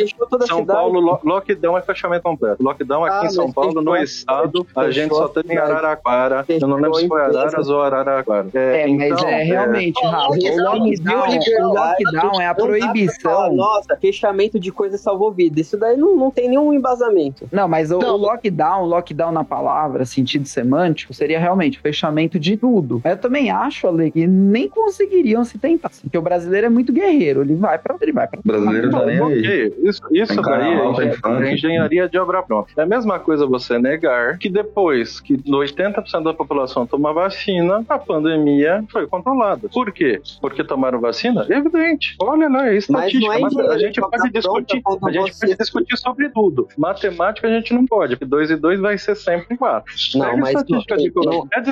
São Paulo, lockdown é fechamento completo. Lockdown aqui ah, em São Paulo, no estado, a gente só teve em Araraquara. Eu não lembro se foi Araras ou Araraquara. É, é mas então, é realmente, Rafa, o lockdown, é a proibição. Nossa, fechamento de coisa salvou vida. Isso daí não, tem nenhum embasamento. Não, mas o, o lockdown, lockdown na palavra, sentido semântico, seria realmente o fechamento de tudo. Eu também acho, Ale, que nem conseguiriam se tentar. Assim, porque o brasileiro é muito guerreiro. Ele vai pra ele vai brasileiro tá nem aí. Isso, isso daí é, é engenharia de obra pronta. É a mesma coisa você negar que depois que 80% da população toma vacina, a pandemia foi controlada. Por quê? Porque tomaram vacina? É evidente. Olha lá, é estatística. Mas, mas a gente pode discutir, a gente pode discutir sobre tudo. Matemática a gente não pode, porque 2 e 2 vai ser sempre 4. Não, mas estatística não, de,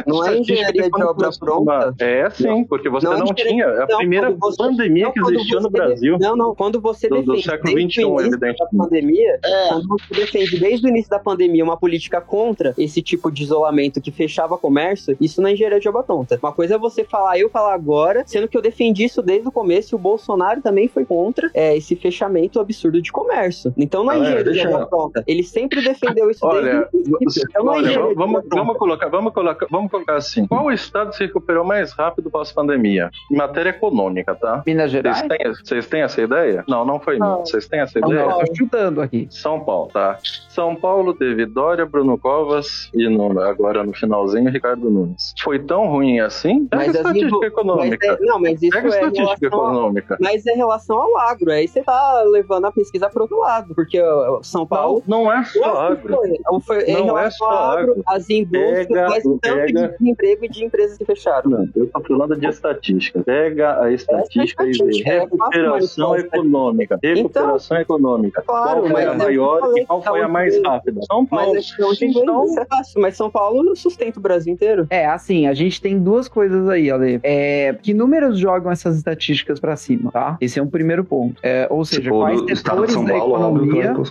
não, não é engenharia de obra pronta. É sim, porque você não, não tinha a primeira você, pandemia que existiu no Brasil. Não, não, quando você do, defende do século 21, evidente. Da pandemia, é. quando você defende desde o início da pandemia uma política contra esse tipo de isolamento que fechava comércio, isso não é engenharia de obra pronta. Uma coisa é você falar, eu falar agora, sendo que eu defendi isso desde o começo e o Bolsonaro também foi contra é, esse fechamento absurdo de comércio. então não é engenharia de obra pronta. Ele sempre defendeu isso olha, desde o início. Então, olha, é vamos, vamos, colocar, vamos, colocar, vamos colocar assim. Qual estado se recuperou mais rápido pós-pandemia? Em matéria econômica, tá? Minas Gerais? Vocês têm, vocês têm essa ideia? Não, não foi Minas. Vocês têm essa ideia? Não, tô chutando aqui. São Paulo, tá? São Paulo teve Dória, Bruno Covas e no, agora no finalzinho Ricardo Nunes. Foi tão ruim assim? Pega mas estatística econômica. Mas é, não, mas isso Pega é estatística econômica. A, mas é relação ao agro. Aí você tá levando a pesquisa para outro lado, porque São Paulo. Não, não é só agro. Foi, foi, não é só agro. As indústrias, pega, mas tanto pega... de emprego e de empresas que fecharam. Não, eu tô falando de estatística. Pega a estatística, é estatística e vê recuperação econômica. Recuperação então, econômica. Claro, qual foi a maior e qual foi a mais rápida? São Paulo. Mas, é mas São Paulo sustenta o Brasil inteiro. É, assim, a gente tem duas coisas aí, Ale. É, que números jogam essas estatísticas para cima, tá? Esse é um primeiro ponto. É, ou seja, quais setores da economia.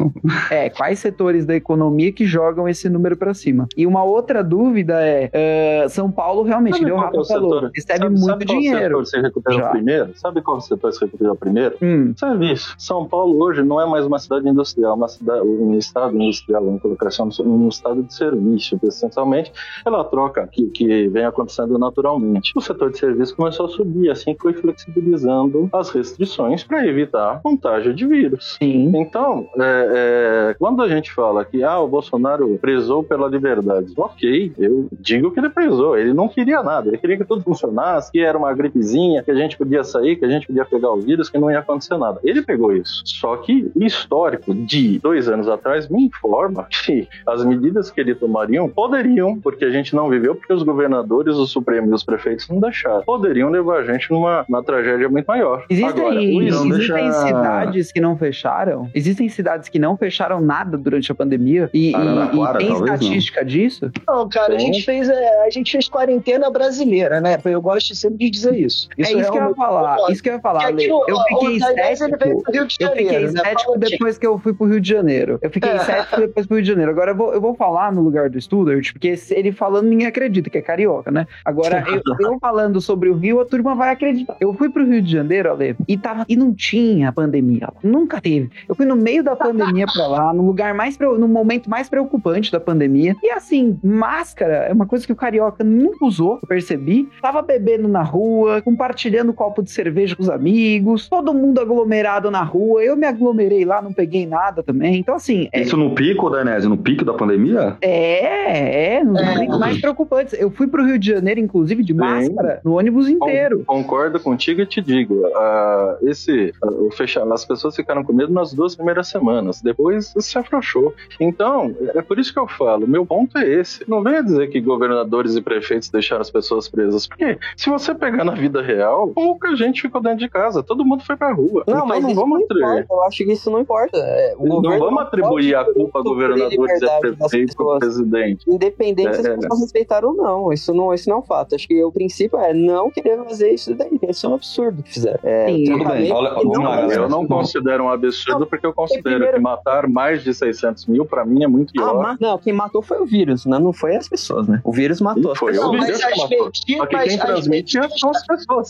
É, quais setores da economia que jogam esse número para cima. E uma outra dúvida é: uh, São Paulo realmente, sabe Rafa é falou, recebe sabe, muito sabe dinheiro. Qual setor se recuperou primeiro? Sabe qual setor se recuperou primeiro? Hum. Serviço. São Paulo hoje não é mais uma cidade industrial, uma cidade, um estado industrial, colocar assim, um estado de serviço, essencialmente pela troca que, que vem acontecendo naturalmente. O setor de serviço começou a subir, assim foi flexibilizando as restrições para evitar contágio de vírus. Sim. Então, é, é, quando a gente fala que ah, o Bolsonaro prezou pela liberdade, ok, eu digo que ele prezou. Ele não queria nada, ele queria que tudo funcionasse, que era uma gripezinha, que a gente podia sair, que a gente podia pegar o vírus, que não ia acontecer nada. Ele pegou isso. Só que o histórico de dois anos atrás me informa que as medidas que ele tomariam poderiam, porque a gente não viveu, porque os governadores, o Supremo e os prefeitos não deixaram, poderiam levar a gente numa, numa tragédia muito maior. Existem, Agora, existem deixa... cidades que não fecharam? Existem cidades que não fecharam nada durante a pandemia? E, e, e tem estatística não. disso? Não, cara, a gente, fez, é, a gente fez quarentena brasileira, né? Eu gosto sempre de dizer isso. isso é isso que eu ia falar. Isso que eu ia falar. Aqui, eu fiquei cético. Eu fiquei né? cético depois que eu fui pro Rio de Janeiro. Eu fiquei é. cético depois pro Rio de Janeiro. Agora eu vou, eu vou falar no lugar do Studart, porque ele falando, ninguém acredita que é carioca, né? Agora, eu, eu falando sobre o Rio, a turma vai acreditar. Eu fui pro Rio de Janeiro, Ale, e, tava, e não tinha pandemia. Nunca teve. Eu fui no meio da pandemia pra lá, no lugar mais, no momento mais preocupante da pandemia. E assim, máscara é uma coisa que o carioca nunca usou, eu percebi. Tava bebendo na rua, compartilhando um copo de cerveja com os amigos, todo mundo aglomerado na rua. Eu me aglomerei lá, não peguei nada também. Então, assim. É... Isso no pico, Danese? No pico da pandemia? É, é, nos é. momentos mais preocupantes. Eu fui pro Rio de Janeiro, inclusive, de Sim. máscara, no ônibus inteiro. Concordo contigo e te digo, uh, esse, uh, o fechar, as pessoas ficaram com medo nas duas primeiras semanas, depois se afrouxou. Então, é por isso que eu falo, meu ponto é esse. Não venha dizer que governadores e prefeitos deixaram as pessoas presas, porque se você pegar na vida real, pouca gente ficou dentro de casa, todo mundo foi pra rua. Não, então, mas não vamos atribuir. Eu acho que isso não importa. É, não vamos atribuir a culpa a governadores e prefeitos pro presidente. Independente é, se as pessoas respeitaram ou não, isso não, isso não é um fato. Acho que o princípio é não querer fazer isso daí. Isso é um absurdo que fizeram. É, Sim, tudo bem. Olha, não, lá, eu não considero um absurdo não, porque eu considero primeiro... que matar mais de 600 mil pra mim é muito ah, pior. Ah, não, quem matou foi o vírus, né? Não foi as pessoas, né? O vírus matou as foi pessoas. o vírus que matou. Só que quem transmite são as pessoas.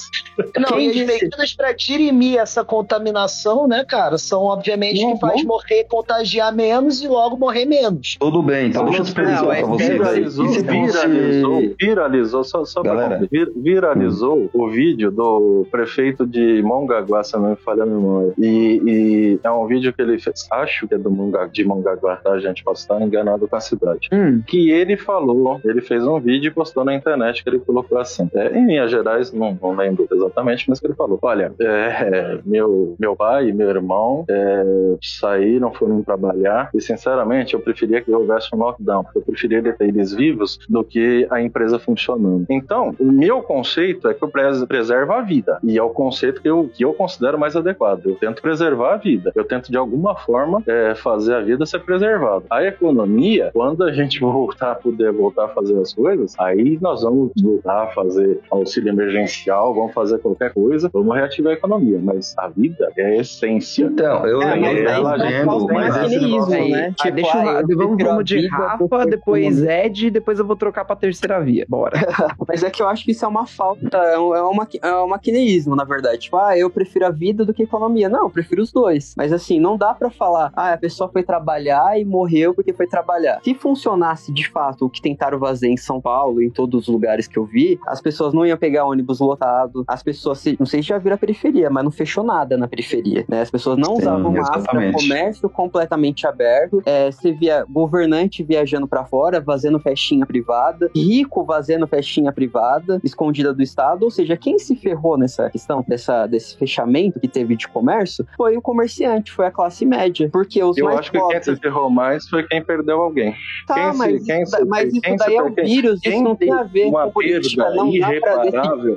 Não, quem as medidas pra dirimir essa contaminação, né, cara, são obviamente não, que faz morrer, contagiar menos e logo morrer menos. Tudo bem, então deixa eu explicar pra você. Viralizou, viralizou, viralizou, só, só pra vir, viralizou hum. o vídeo do prefeito de Mongaguá, se não me falha a memória. E, e, é um vídeo que ele fez, acho que é do Monga, de Mongaguá, tá, gente? Posso estar enganado com a cidade. Hum. Que ele falou, ele fez um vídeo e postou na internet que ele colocou assim. É, em Minas Gerais, não, não lembro exatamente, mas que ele falou: Olha, é, meu, meu pai e meu irmão é, saíram, foram trabalhar, e sinceramente eu preferia que houvesse um lockdown. Eu preferia ter eles vivos do que a empresa funcionando. Então, o meu conceito é que eu preservo a vida. E é o conceito que eu, que eu considero mais adequado. Eu tento preservar a vida. Eu tento, de alguma forma, é, fazer a vida ser preservada. A economia, quando a gente voltar a poder voltar a fazer as coisas, aí nós vamos voltar a fazer auxílio emergencial, vamos fazer qualquer coisa, vamos reativar a economia. Mas a vida é a essência. Então, eu é, lembro. Ela mas esse negócio né? Tipo, ah, deixa ah, vamos, vamos de Rafa, depois Ed, depois eu vou trocar pra terceira via. Bora. mas é que eu acho que isso é uma falta, é um, é um, é um maquineísmo, na verdade. Tipo, ah, eu prefiro a vida do que a economia. Não, eu prefiro os dois. Mas assim, não dá pra falar, ah, a pessoa foi trabalhar e morreu porque foi trabalhar. Se funcionasse de fato o que tentaram fazer em São Paulo, em todos os lugares que eu vi, as pessoas não iam pegar ônibus lotado, as pessoas, não sei se já viram a periferia, mas não fechou nada na periferia, né? As pessoas não Sim, usavam máscara, comércio completamente aberto, é, você via governante viajando para fora, fazendo festinha privada, rico fazendo festinha privada, escondida do Estado, ou seja, quem se ferrou nessa questão dessa, desse fechamento que teve de comércio foi o comerciante, foi a classe média, porque os Eu acho que quem se ferrou mais foi quem perdeu alguém. Tá, quem mas, se, quem mas isso daí é o vírus, isso não tem a ver com política, não pra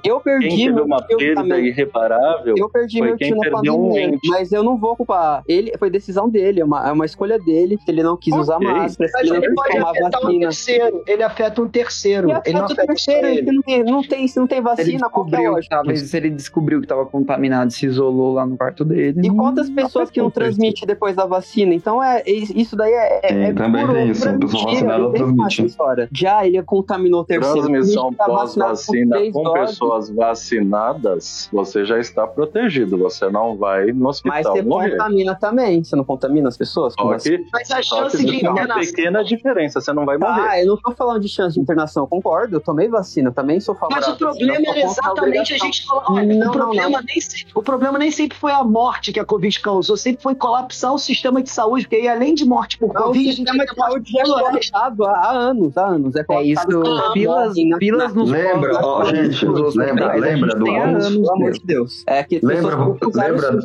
Eu perdi quem teve uma perda irreparável eu perdi meu tio na pandemia, um mas eu não vou culpar. Ele, foi decisão dele, é uma, é uma escolha dele, ele não quis okay. usar máscara, mas ele, ele pode tomar afetar vacina. Um terceiro, ele afeta um terceiro. Ele, ele não afeta o terceiro, ele. Não, tem, não, tem, se não tem vacina, qualquer lógica. Talvez se ele descobriu que estava contaminado, se isolou lá no quarto dele. E quantas pessoas que não transmitem depois da vacina? Então, é, isso daí é. é, é também tem isso, a pessoa vacinada transmite. Já ele contaminou o terceiro. Transmissão tá pós-vacina com, com pessoas vacinadas, você já está protegido. Você não vai no hospital Mas você morrer. contamina também. Você não contamina as pessoas? Que, Mas a chance de internação... uma pequena diferença. Você não vai morrer. Ah, eu não tô falando de chance de internação. Eu concordo. Eu tomei vacina. Também sou favorável. Mas o problema era exatamente a gente falar... Olha, não, o, problema não, Nem sempre, o problema nem sempre foi a morte que a Covid causou. Sempre foi colapsar o sistema de saúde. Porque aí, além de morte por Covid... O sistema de saúde já é colapsado há anos. Há anos. É, é isso. Filas, filas nos Lembra, ó, gente, lembra, lembra do... Pelo amor de Deus. É que lembra, lembra,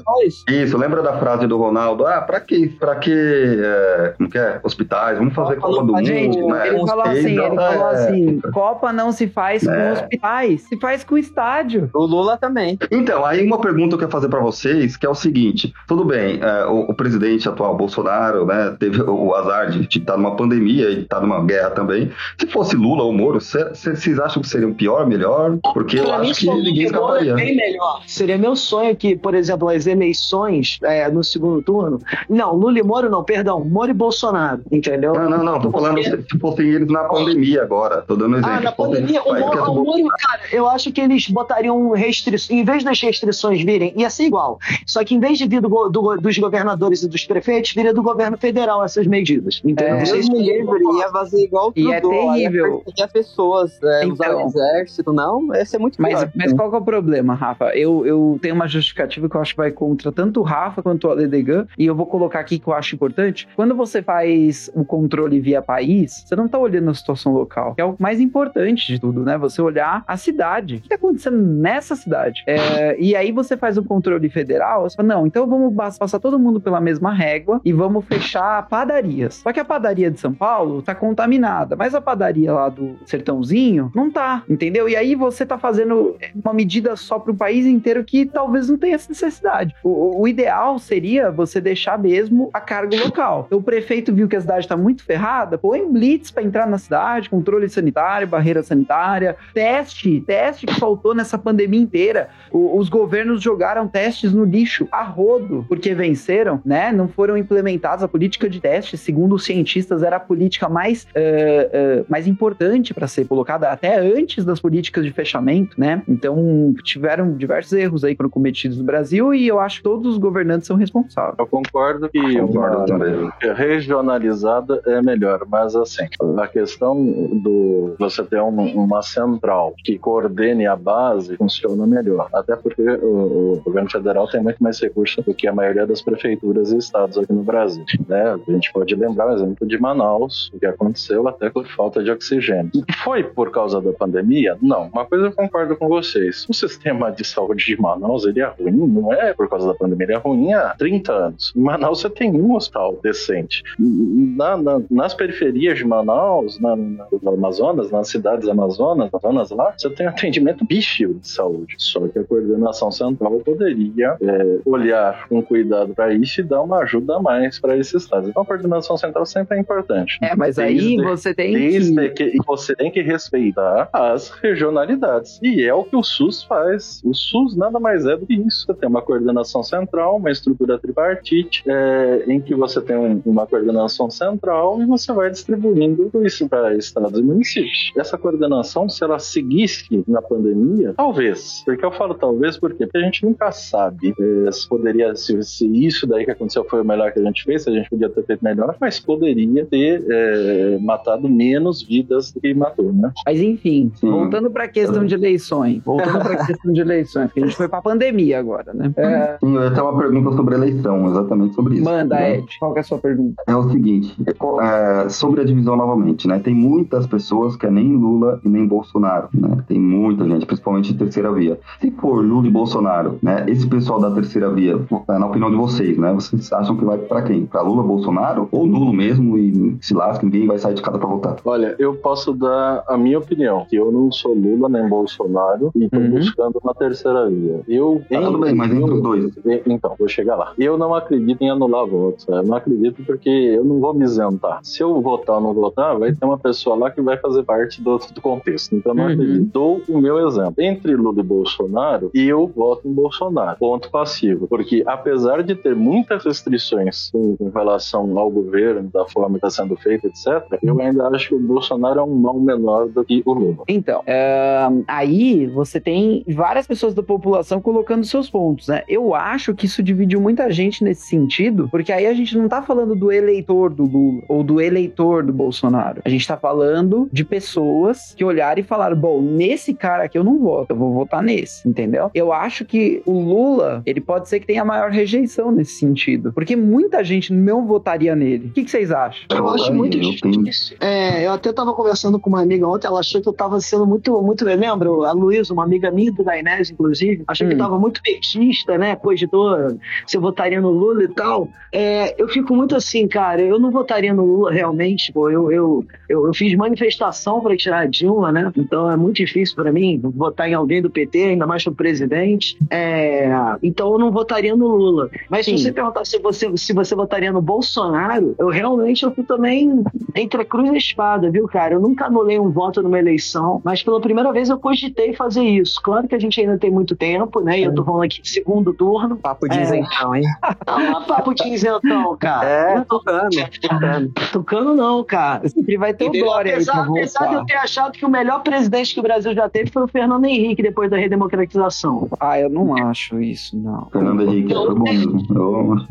isso, lembra da frase do Ronaldo? Ah, pra que, pra que, é, como que é? Hospitais, vamos fazer Copa do Mundo, gente, né? Ele falou assim, ele falou assim, Copa não se faz com é. hospitais, se faz com estádio. O Lula também. Então, aí uma pergunta que eu quero fazer pra vocês, que é o seguinte, tudo bem, é, o, o, presidente atual, Bolsonaro, né, teve o azar de estar numa pandemia e estar numa guerra também. Se fosse Lula ou Moro, vocês acham que seria um pior, melhor? Porque eu acho que ninguém escaparia. Bem melhor. Seria meu sonho que, por exemplo, as eleições é, no segundo turno. Não, Lula e Moro não, perdão, Moro e Bolsonaro, entendeu? Não, não, não, tô falando se, se fossem eles na pandemia agora, tô dando um exemplo. Ah, na pandemia, o, Moro, o Moro, cara, eu acho que eles botariam restrições, em vez das restrições virem, ia ser igual, só que em vez de vir do, do, dos governadores e dos prefeitos, viria do governo federal essas medidas, entendeu? É, Deus me livre, ia fazer igual. E é terrível. Ia pessoas, é, então, usar o exército, não, ia ser muito mas, Mas qual que é o problema, Rafa? Eu, eu tenho uma justificativa que eu acho que vai contra tanto o Rafa quanto o Aledegan, e eu vou colocar aqui que eu acho importante. Quando você faz o controle via país, você não tá olhando a situação local, que é o mais importante de tudo, né? Você olhar a cidade. O que tá acontecendo nessa cidade. É, e aí você faz o controle federal, você fala, não, então vamos passar todo mundo pela mesma régua e vamos fechar padarias. Só que a padaria de São Paulo tá contaminada, mas a padaria lá do Sertãozinho não tá, entendeu? E aí você tá fazendo uma medida só pro país inteiro que talvez não tenha essa necessidade. O, o ideal seria você deixar mesmo a carga local. O prefeito viu que a cidade tá muito ferrada, põe blitz para entrar na cidade, controle sanitário, barreira sanitária, teste, teste que faltou nessa pandemia inteira. O, os governos jogaram testes no lixo a rodo, porque venceram, né? Não foram implementados. A política de teste, segundo os cientistas, era a política mais, uh, uh, mais importante para ser colocada até antes das políticas de fechamento, né? Então, tiveram diversos erros aí foram cometidos no Brasil e eu acho que todos os governantes são responsáveis. Eu concordo que concordo uma regionalizada é melhor, mas assim, a questão do você ter um, uma central que coordene a base funciona melhor. Até porque o, o, governo federal tem muito mais recursos do que a maioria das prefeituras e estados aqui no Brasil. Né? A gente pode lembrar o exemplo de Manaus, o que aconteceu até por falta de oxigênio. E foi por causa da pandemia? Não. Uma coisa eu concordo com vocês. O sistema de saúde de Manaus ele é ruim, não é por causa da pandemia, ele é ruim há 30 anos. Em Manaus você tem um hospital decente. Na, na, nas periferias de Manaus, na, na, no Amazonas, nas cidades amazonas, Amazonas lá, você tem atendimento bicho de saúde. Só que a coordenação central poderia é, olhar com cuidado para isso e dar uma ajuda a mais para esses estados. Então a coordenação central sempre é importante. É, mas aí você tem que... que você tem que respeitar as regionalidades. E é o que o SUS faz. O SUS nada mais é do que isso. Você tem uma coordenação central, uma estrutura tripartite, é, em que você tem um, uma coordenação central e você vai distribuindo isso para estados e municípios. Essa coordenação, se ela seguisse na pandemia, talvez. Porque eu falo talvez porque, porque a gente nunca sabe é, se poderia, se, se, isso daí que aconteceu foi o melhor que a gente fez, se a gente podia ter feito melhor, mas poderia ter é, matado menos vidas do que matou, né? Mas enfim, Sim. voltando para a questão de eleições, voltando para a questão de eleições, porque a gente foi para a pandemia agora, né? É... Sim, eu tenho uma pergunta sobre eleição, exatamente sobre isso. Manda, né? Ed, qual é a sua pergunta? É o seguinte, é, sobre a divisão novamente, né? Tem muitas pessoas que é nem Lula e nem Bolsonaro, né? Tem muita gente, principalmente em terceira via. Se for Lula e Bolsonaro, né? Esse pessoal da terceira via, na opinião de vocês, né? Vocês acham que vai para quem? Para Lula, Bolsonaro ou nulo mesmo e se lasca, ninguém vai sair de casa para votar? Olha, eu posso dar a minha opinião, que eu não sou Lula nem Bolsonaro e tô uhum. buscando na terceira via. Eu tá tudo bem, mas entre os dois. Então, vou chegar lá. Eu não acredito em anular votos. Eu não acredito porque eu não vou me isentar. Se eu votar ou não votar, vai ter uma pessoa lá que vai fazer parte do, do contexto. Então, eu não uhum. acredito. Dou o meu exemplo. Entre Lula e Bolsonaro, eu voto em Bolsonaro. Ponto passivo. Porque, apesar de ter muitas restrições em, em relação ao governo, da forma que está sendo feita, etc., eu ainda acho que o Bolsonaro é um mal menor do que o Lula. Então, é, aí você tem várias pessoas da população colocando seus pontos, né? Eu acho que isso dividiu muita gente nesse sentido, porque aí a gente não tá falando do eleitor do Lula ou do eleitor do Bolsonaro. A gente tá falando de pessoas que olharam e falaram: bom, nesse cara aqui eu não voto, eu vou votar nesse, entendeu? Eu acho que o Lula, ele pode ser que tenha maior rejeição nesse sentido, porque muita gente não votaria nele. O que, que vocês acham? Eu acho muito difícil. É, eu até tava conversando com uma amiga ontem, ela achou que eu tava sendo muito, muito, lembro, a Luísa, uma amiga minha do Inés, inclusive, achou hum. que eu tava muito petista, né, cogitou se eu votaria no Lula e tal. É, eu fico muito assim, cara, eu não votaria no Lula realmente, pô, eu, eu, eu, eu fiz manifestação para tirar a Dilma, né, então é muito difícil para mim votar em alguém do PT, ainda mais pro presidente, é, então eu não votaria no Lula. Mas Sim. se você perguntar se você, se você votaria no Bolsonaro, eu realmente eu fui também entre a cruz e a espada, viu, cara? Eu nunca anulei um voto numa eleição, mas pela primeira vez eu cogitei fazer isso. Claro que a gente ainda tem muito tempo, né? E eu tô falando aqui de segundo turno. Papo de é... isentão, hein? Não, não é papo de isentão, cara. É, não, tocando, tocando. Tocando não, cara. Sempre vai ter o Dória apesar, aí apesar de eu ter achado que o melhor presidente que o Brasil já teve foi o Fernando Henrique depois da redemocratização. Ah, eu não acho isso, não. Fernando Henrique foi bom mesmo.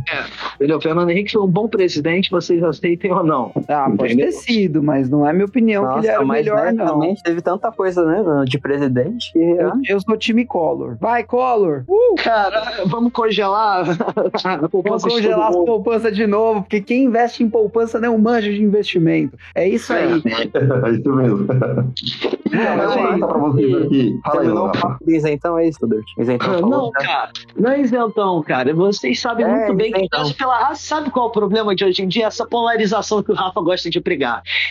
É, o Fernando Henrique foi um bom presidente, vocês aceitem ou não. Ah, pode ter sido, mas não é minha opinião Nossa, que ele era o melhor, né, não. Teve tanta coisa, né, de presidente que... Eu, eu sou time Collor. Vai, Collor! Uh! Cara, vamos congelar a poupança Vamos congelar as poupanças de novo, porque quem investe em poupança não é um manjo de investimento. É isso aí. É, é isso mesmo. Não, mas eu pra vocês aqui. Fala aí, lá. Isentão é isso. Isentão falou, Não, tá? cara, não é isentão, cara. Vocês sabem É, muito bem que isentão. isso pela raça, sabe qual é o problema de hoje em dia? Essa polarização que o Rafa gosta de pregar.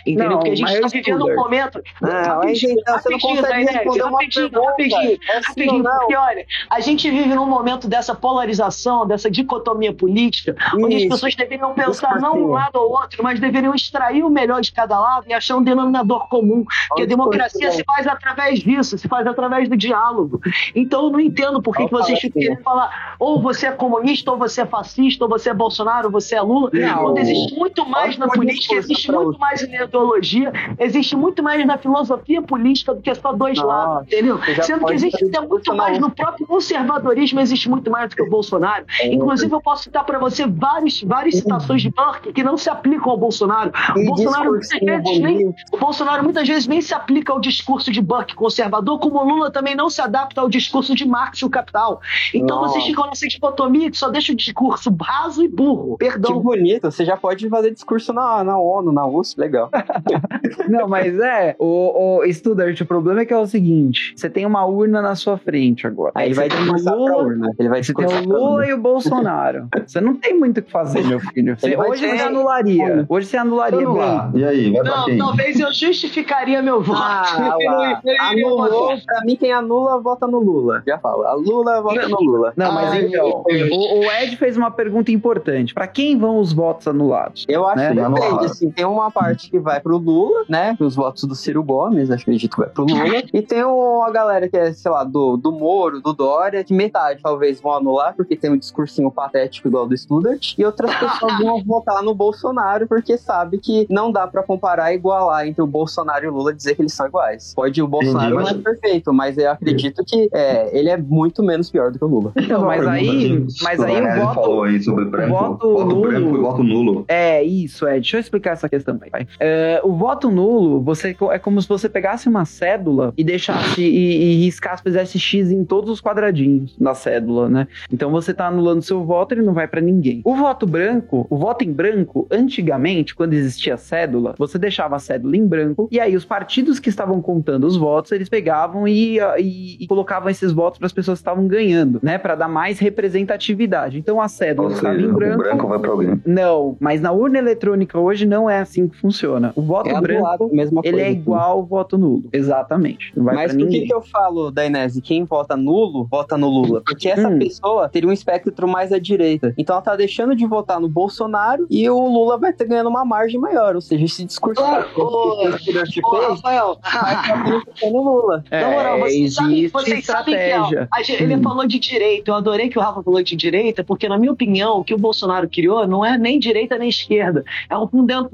Entendeu? Não, Porque a gente está eu vivendo um momento. Não, é Rapidinho, isentão, você não rapidinho, consegue Dainese, responder uma rapidinho, pergunta. rapidinho, É assim rapidinho, não? porque olha, a gente vive num momento dessa polarização, dessa dicotomia política, onde as Isso. pessoas deveriam pensar não um lado ou outro, mas deveriam extrair o melhor de cada lado e achar um denominador comum. Porque a democracia se faz através disso, se faz através do diálogo. Então eu não entendo por que, que vocês ficam querendo falar ou você é comunista, ou você é fascista, ou você é Bolsonaro, ou você é Lula. Não. Quando existe muito mais na política, existe pra muito mais na ideologia, existe muito mais na filosofia política do que só dois Nossa, lados, entendeu? Sendo que existe até muito mais no próprio conservadorismo, existe muito mais do que o Bolsonaro. Inclusive, eu posso citar para você vários, várias citações de Burke que não se aplicam ao Bolsonaro. O Bolsonaro muitas vezes nem, o Bolsonaro muitas vezes nem se aplica ao discurso de Burke conservador, como o Lula também não se adapta ao discurso de Marx e o Capital. Então Nossa. vocês ficam nessa dicotomia que só deixa o discurso raso e burro. Que Perdão. bonito, você já pode fazer discurso na, na ONU, na USP, legal. Não, mas é, o, o Studart, o problema é que é o seguinte: você tem uma urna na sua frente agora. Aí ele vai tem o discursar pra Lula, urna. Ele vai Você tem o Lula e o Bolsonaro. Você não tem muito o que fazer, meu filho. Você- hoje ter- você anularia. Hoje você anularia bem. Anular. E aí, vai Não, talvez eu justificaria meu voto. Ah, Anulou, pra mim quem anula, vota no Lula. Já falo, a Lula vota no Lula. Não, mas Ai, então, o, o Ed fez uma pergunta importante. Pra quem vão os votos anulados? Eu acho Né? que depende, assim, tem uma parte que vai pro Lula, né, os votos do Ciro Gomes, acredito que vai pro Lula, e tem uma galera que é, sei lá, do, do Moro, do Dória, que metade talvez vão anular, porque tem um discursinho patético igual do Studart, e outras pessoas vão votar no Bolsonaro, porque sabe que não dá pra comparar e igualar entre o Bolsonaro e o Lula, dizer que eles são iguais. Pode o Bolsonaro Entendi, não é mas- perfeito, mas eu acredito que é, ele é muito menos pior do que o Lula. Não, mas aí, mas aí o voto. falou aí sobre branco, voto voto, nulo. branco e voto nulo. É, isso, Ed. Deixa eu explicar essa questão aí, vai. É, o voto nulo, você é como se você pegasse uma cédula e deixasse e, e riscasse, fizesse X em todos os quadradinhos da cédula, né? Então você tá anulando seu voto, ele não vai pra ninguém. O voto branco, o voto em branco, antigamente, quando existia cédula, você deixava a cédula em branco e aí os partidos que estavam contando os votos, eles pegavam e, e, e colocavam esses votos para as pessoas que estavam ganhando, né? Pra dar mais representatividade. Então a cédula Ou estava em branco. branco vai pra alguém. Não, mas na urna eletrônica hoje não é assim que funciona. O voto É anulado, branco, mesma ele coisa, é assim. igual ao voto nulo. Exatamente. Não vai Mas por que, que eu falo, Dainese, quem vota nulo, vota no Lula? Porque essa Hum. pessoa teria um espectro mais à direita. Então ela tá deixando de votar no Bolsonaro e o Lula vai ter ganhando uma margem maior. Ou seja, esse discurso Ô, que o Studart Ô, Rafael, vai ficar no Lula. É, Na moral, vocês sabem, existe vocês sabem que ó, estratégia. a gente- ele Hum. falou de direita. Eu adorei que o Rafa falou de direita, porque, na minha opinião, o que o Bolsonaro criou não é nem direita nem esquerda. É um funda-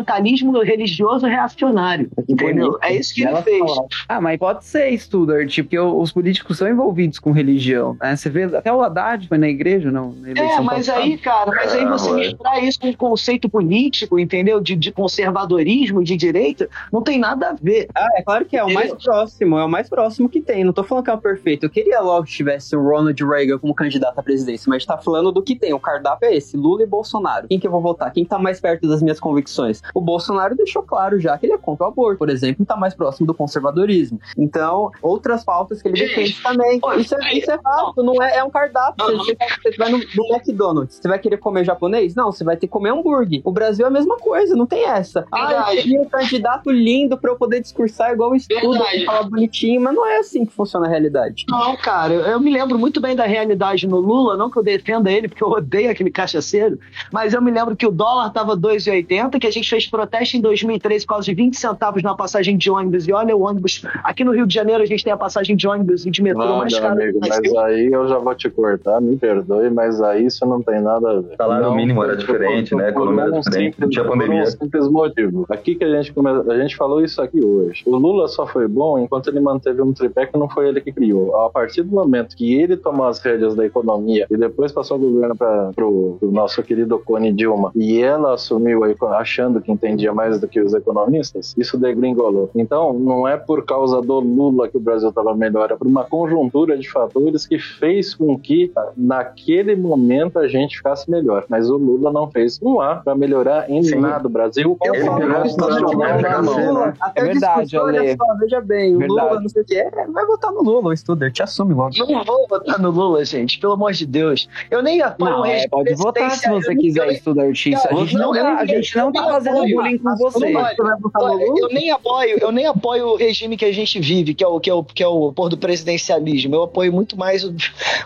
fundamentalismo religioso reacionário. Entendeu? É isso que ele Ela fez. Ah, mas pode ser, Studart, porque o- os políticos são envolvidos com religião. Né? Você vê, até o Haddad foi na igreja, não? Na É, mas passada. aí, cara, mas aí você Ah, ué. misturar isso com um conceito político, entendeu? De, de conservadorismo, de direita, não tem nada a ver. Ah, é claro que é o mais Entendeu? próximo, é o mais próximo que tem. Não tô falando que é o perfeito. Eu queria logo que tivesse o Ronald Reagan como candidato à presidência, mas a gente tá falando do que tem. O cardápio é esse, Lula e Bolsonaro. Quem que eu vou votar? Quem tá mais perto das minhas convicções? O Bolsonaro deixou claro já que ele é contra o aborto, por exemplo, e tá mais próximo do conservadorismo. Então, outras pautas que ele defende também. pô, Isso é, isso é fato, não é, é um cardápio. Você, você vai no, no McDonald's, você vai querer comer japonês? Não, você vai ter que comer hambúrguer. O Brasil é a mesma coisa, não tem essa. Ah, eu queria um candidato lindo pra eu poder discursar igual o estudo, falar bonitinho, mas não é assim que funciona a realidade. Não, cara, eu, eu me lembro muito bem da realidade no Lula, não que eu defenda ele, porque eu odeio aquele cachaceiro, mas eu me lembro que o dólar tava 2,80, que a gente fez protesto em 2013 por causa de 20 centavos na passagem de ônibus, e olha o ônibus, aqui no Rio de Janeiro a gente tem a passagem de ônibus e de metrô Não, mais cara amigo, mas Brasil. aí eu já vou te cortar, me perdoe, mas aí isso não tem nada a ver. Salário Não, mínimo era diferente, né? Economia era diferente, simples- não tinha pandemia. um simples motivo. Aqui que a gente começa, a gente falou isso aqui hoje. O Lula só foi bom enquanto ele manteve um tripé que não foi ele que criou. A partir do momento que ele tomou as rédeas da economia e depois passou o governo para pro, pro nosso querido Cone Dilma e ela assumiu achando que entendia mais do que os economistas, isso degringolou. Então, não é por causa do Lula que o Brasil estava melhor, é por uma conjuntura de fatores que fez com que naquele momento a gente ficasse melhor. Mas o Lula não fez um A para melhorar em Sim. nada o Brasil. Eu Ele falo pegou que o o Lula Bolsonaro tiver pra o cacete, Lula, né? até É verdade, Ale. só, veja bem, o Verdade. Lula, não sei o que, é, vai votar no Lula, o Studert, te assume logo. Não vou votar no Lula, gente, pelo amor de Deus. Eu nem apoio não, o é, pode votar se você quiser, Studert. A gente não, tá, a gente não tá fazendo bullying com você. Eu nem apoio, eu nem apoio o regime que a gente vive, que é o que é o, que é o por do presidencialismo. Eu apoio muito mais um,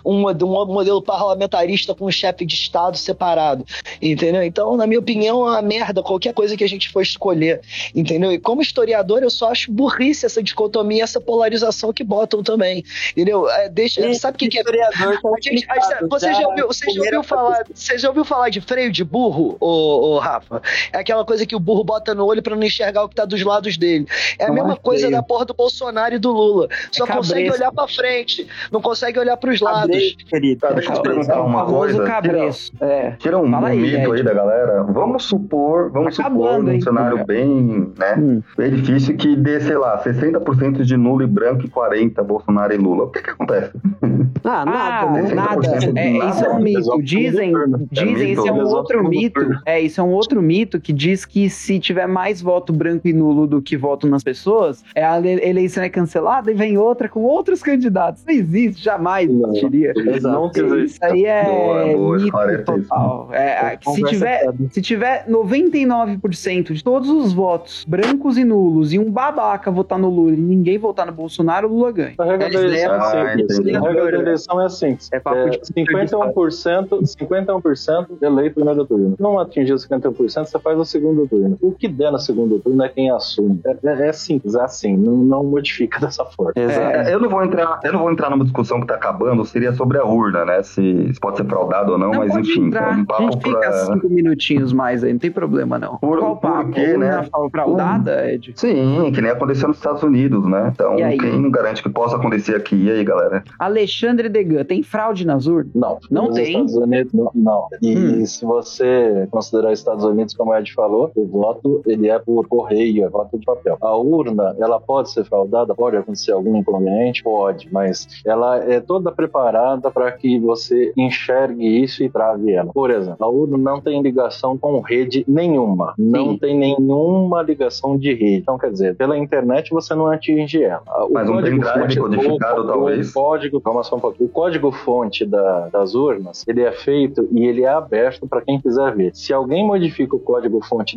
um, um modelo parlamentarista com um chefe de Estado separado, entendeu? Então, na minha opinião, é uma merda qualquer coisa que a gente for escolher, entendeu? E como historiador, eu só acho burrice essa dicotomia, essa polarização que botam também, entendeu? É, deixa, sabe o que, que é? Historiador tá a gente, a, você já ouviu, você já ouviu falar, você já ouviu falar de freio de burro, ô, ô, Rafa? É aquela coisa que o burro bota no olho para não enxergar o que tá dos lados dele. É a não mesma é coisa da porra do Bolsonaro e do Lula. Só é consegue olhar para frente, não consegue olhar para os lados. Querido, tá, deixa eu te perguntar uma coisa. Cabreço. Tira, é. tira um, um mito aí da galera. Vamos supor, vamos tá supor um cenário bem, né, hum. bem difícil que dê, sei lá, 60% de nulo e branco e 40 Bolsonaro e Lula. O que que acontece? Ah, nada, ah, né? nada. É, isso é um mito. Dizem, dizem, isso é um outro mito. É, isso é um outro mito que diz que se tiver mais voto branco e nulo do que voto nas pessoas, é a eleição é cancelada e vem outra com outros candidatos. Não existe, jamais existiria. Não, isso aí é boa, mito total. É, se, tiver, se tiver 99% de todos os votos brancos e nulos e um babaca votar no Lula e ninguém votar no Bolsonaro, o Lula ganha. A regra da eleição é simples. A regra da eleição é assim. É, é 51%, 51% eleito primeiro turno. Não atingir 51%, você faz o segundo turno. O que der no segundo turno é quem assume. É, é, é simples, é assim. Não, não modifica dessa forma. É, eu não vou entrar, eu não vou entrar numa discussão que tá acabando, seria sobre a urna, né? Se, se pode ser fraudado ou não, não mas enfim. Entrar. Um papo a gente pra... fica cinco minutinhos mais aí, não tem problema não. Por, Qual papo? Porque, né? fraudada, Ed? Sim, que nem aconteceu nos Estados Unidos, né? Então, quem não garante que possa acontecer aqui? E aí, galera? Alexandre Degan, tem fraude nas urnas? Não. Não nos tem? Estados Unidos, não. não. E hum. se você considerar Estados Unidos, como o Ed falou, o voto, ele é por correio, é voto de papel. A urna, ela pode ser fraudada, pode acontecer algum inconveniente, pode, mas ela é toda preparada para que você enxergue isso e trave ela. Por exemplo, a urna não tem ligação com rede nenhuma. Não Sim. tem nenhuma ligação de rede. Então, quer dizer, pela internet você não atinge ela. O Mas um pendrive codificado, o, talvez? O código, calma só um pouquinho. O código-fonte da, das urnas, ele é feito e ele é aberto para quem quiser ver. Se alguém modifica o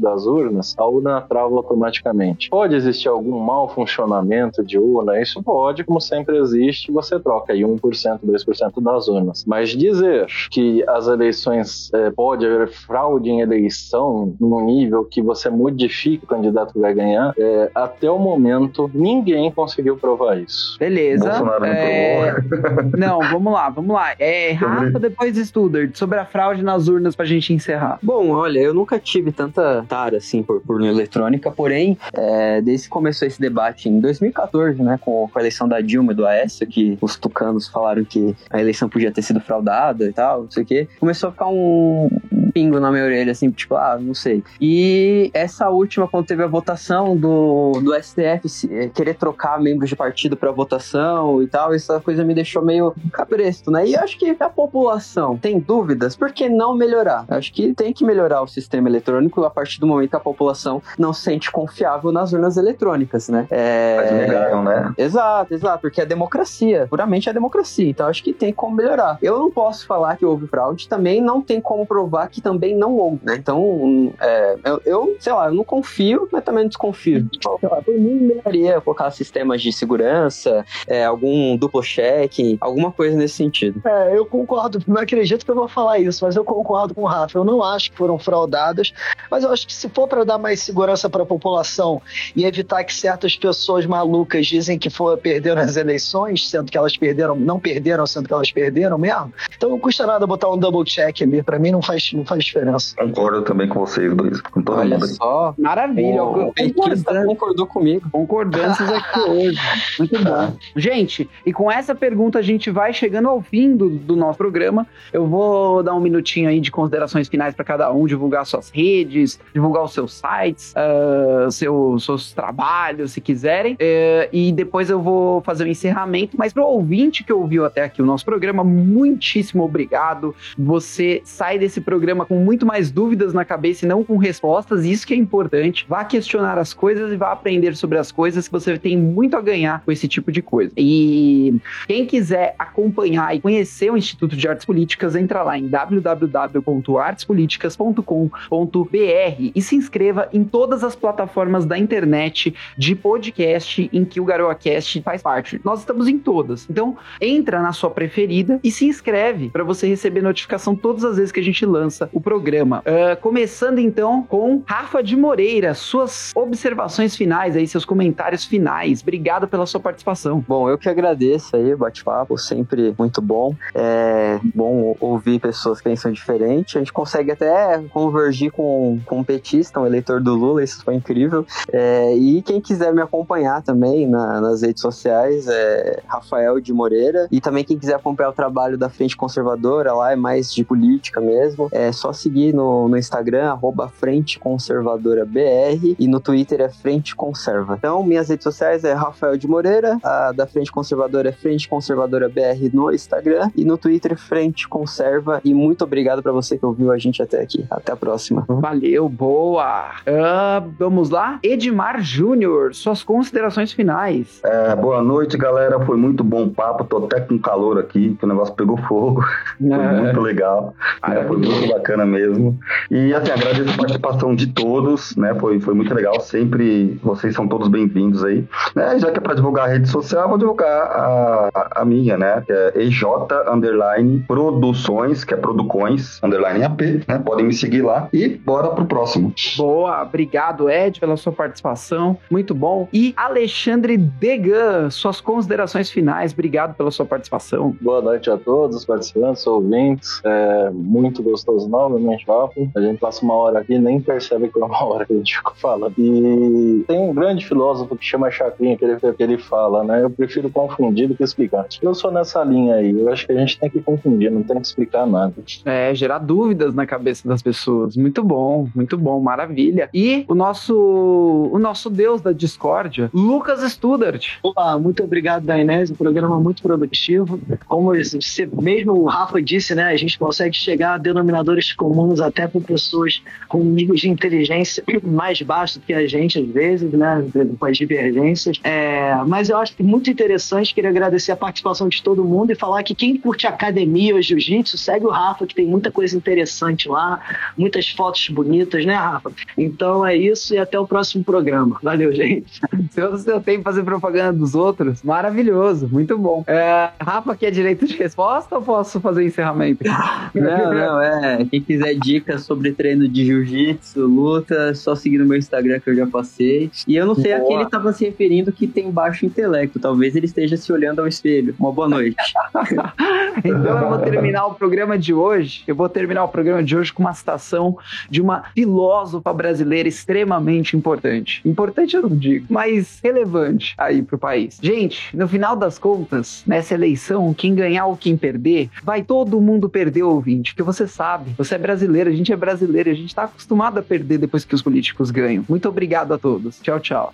das urnas, a urna trava automaticamente. Pode existir algum mau funcionamento de urna? Isso pode, como sempre existe, você troca aí 1%, 2% das urnas. Mas dizer que as eleições é, pode haver fraude em eleição no nível que você modifica o candidato que vai ganhar, é, até o momento ninguém conseguiu provar isso. Beleza. Bolsonaro não é... Não, vamos lá, vamos lá. É Rafa, depois Studart, sobre a fraude nas urnas pra gente encerrar. Bom, olha, eu nunca tive tanta assim por, por eletrônica, porém, é, desde que começou esse debate em 2014, né, com, a eleição da Dilma e do Aécio, que os tucanos falaram que a eleição podia ter sido fraudada e tal, não sei o quê, começou a ficar um, pingo na minha orelha, assim, tipo, ah, não sei. E essa última, quando teve a votação do, do STF é, querer trocar membros de partido para votação e tal, essa coisa me deixou meio cabresto, né? E acho que a população tem dúvidas, por que não melhorar? Acho que tem que melhorar o sistema eletrônico a partir do momento que a população não se sente confiável nas urnas eletrônicas, né? É... Mas negaram, né? Exato, exato, porque é democracia, puramente é democracia, então acho que tem como melhorar. Eu não posso falar que houve fraude, também não tem como provar que também não houve, né? Então, é, eu, eu, sei lá, eu não confio, mas também não desconfio. Sei lá, por mim, melhoraria colocar sistemas de segurança, é, algum duplo check, alguma coisa nesse sentido. É, eu concordo, não acredito que eu vou falar isso, mas eu concordo com o Rafa. Eu não acho que foram fraudadas, mas eu acho que se for para dar mais segurança para a população e evitar que certas pessoas malucas dizem que for, perderam as eleições, sendo que elas perderam, não perderam, sendo que elas perderam mesmo, então não custa nada botar um double check ali. Para mim não faz, não faz diferença. Concordo também com vocês dois. Com todo Olha mundo. só, maravilha. O Petista concordou comigo. Concordâncias aqui hoje. Muito bom. Gente, e com essa pergunta a gente vai chegando ao fim do, do nosso programa. Eu vou dar um minutinho aí de considerações finais para cada um, divulgar suas redes, divulgar os seus sites, uh, seu, seus trabalhos, se quiserem. Uh, e depois eu vou fazer o um encerramento. Mas para o ouvinte que ouviu até aqui o nosso programa, muitíssimo obrigado. Você sai desse programa com muito mais dúvidas na cabeça e não com respostas, isso que é importante. Vá questionar as coisas e vá aprender sobre as coisas você tem muito a ganhar com esse tipo de coisa. E quem quiser acompanhar e conhecer o Instituto de Artes Políticas, entra lá em www.artespoliticas.com.br e se inscreva em todas as plataformas da internet de podcast em que o GaroaCast faz parte. Nós estamos em todas. Então, entra na sua preferida e se inscreve para você receber notificação todas as vezes que a gente lança o programa. Uh, começando então com Rafa de Moreira, suas observações finais aí, seus comentários finais. Obrigado pela sua participação. Bom, eu que agradeço aí o bate-papo, sempre muito bom. É bom ouvir pessoas que pensam diferente. A gente consegue até convergir com, com petista, um eleitor do Lula, isso foi incrível. É, e quem quiser me acompanhar também na, nas redes sociais é Rafael de Moreira. E também quem quiser acompanhar o trabalho da Frente Conservadora, lá é mais de política mesmo, é só seguir no, no Instagram, arroba Frente Conservadora BR e no Twitter é Frente Conserva. Então, minhas redes sociais é Rafael de Moreira, a da Frente Conservadora é Frente Conservadora BR no Instagram e no Twitter Frente Conserva. E muito obrigado para você que ouviu a gente até aqui. Até a próxima. Valeu, boa. Uh, vamos lá? Edmar Júnior, suas considerações finais. É, boa noite, galera. Foi muito bom o papo. Tô até com calor aqui, que o negócio pegou fogo. Foi é. muito legal. Né? Foi muito bacana mesmo. E assim, agradeço a participação de todos, né? Foi, foi muito legal. Sempre vocês são todos bem-vindos aí. Né? Já que é para divulgar a rede social, vou divulgar a, a minha, né? Que é EJ Underline Produções, que é Producões, Underline AP, né? Podem me seguir lá e bora pro próximo. Boa, obrigado, Ed, pela sua participação. Muito bom. E Alexandre Degan, suas considerações finais. Obrigado pela sua participação. Boa noite a todos, participantes, ouvintes. É muito gostoso novamente, papo. A gente passa uma hora aqui nem percebe que é uma hora que a gente fica falando. E tem um grande filósofo que chama Chacrinha, que ele, que ele fala, né? Eu prefiro confundir do que explicar. Eu sou nessa linha aí. Eu acho que a gente tem que confundir, não tem que explicar nada. É, gerar dúvidas na cabeça das pessoas. Muito bom, muito bom, maravilha. E o nosso, o nosso deus da discórdia, Lucas Studart. Olá, muito obrigado, Dainese. Um programa muito produtivo. Como você mesmo o Rafa disse, né? A gente consegue chegar a denominadores comuns até para pessoas com níveis de inteligência mais baixos que a gente, às vezes, né? Com as divergências. É, mas eu acho muito interessante. Queria agradecer a participação de todo mundo e falar que quem curte academia ou jiu-jitsu, segue o Rafa, que tem muita coisa interessante lá, muitas fotos bonitas, né, Rafa? Então é isso e até o próximo programa. Valeu, gente. Se eu tenho que fazer propaganda dos outros, maravilhoso, muito bom. É, Rafa, quer direito de resposta ou posso fazer encerramento? Não, não, é. Quem quiser dicas sobre treino de jiu-jitsu, luta, só seguir no meu Instagram que eu já passei. E eu não sei Boa. a quem ele estava se referindo que tem baixo intelecto. Talvez ele esteja se olhando ao espelho. Uma boa noite. então eu vou terminar o programa de hoje. Eu vou terminar o programa de hoje com uma citação de uma filósofa brasileira extremamente importante. Importante eu não digo, mas relevante aí pro país. Gente, no final das contas, nessa eleição, quem ganhar ou quem perder, vai todo mundo perder, ouvinte, porque você sabe, você é brasileiro, a gente é brasileiro, a gente tá acostumado a perder depois que os políticos ganham. Muito obrigado a todos. Tchau, tchau.